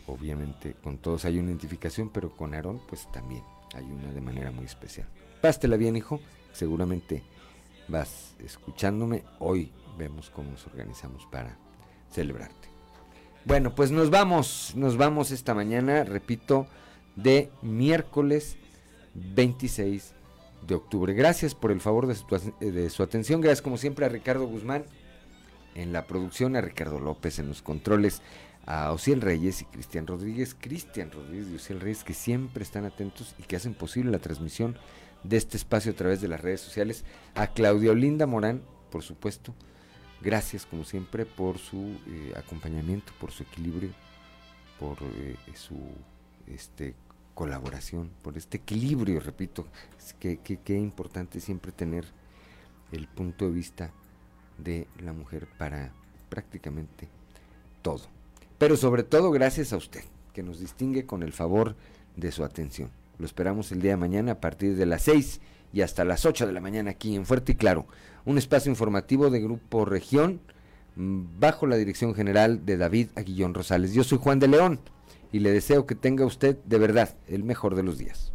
obviamente con todos hay una identificación, pero con Aarón pues también hay una de manera muy especial. Pásatela bien, hijo. Seguramente vas escuchándome. Hoy vemos cómo nos organizamos para celebrarte. Bueno, pues nos vamos, nos vamos esta mañana, repito, de miércoles 26 de octubre. Gracias por el favor de su, de su atención. Gracias como siempre a Ricardo Guzmán en la producción, a Ricardo López en los controles, a Ociel Reyes y Cristian Rodríguez, Cristian Rodríguez y Ociel Reyes que siempre están atentos y que hacen posible la transmisión de este espacio a través de las redes sociales, a Claudia Olinda Morán, por supuesto, gracias como siempre por su eh, acompañamiento, por su equilibrio, por eh, su este colaboración, por este equilibrio, repito, es que, que, que importante siempre tener el punto de vista de la mujer para prácticamente todo. Pero sobre todo gracias a usted, que nos distingue con el favor de su atención. Lo esperamos el día de mañana a partir de las 6 y hasta las 8 de la mañana aquí en Fuerte y Claro, un espacio informativo de Grupo Región mm, bajo la dirección general de David Aguillón Rosales. Yo soy Juan de León y le deseo que tenga usted de verdad el mejor de los días.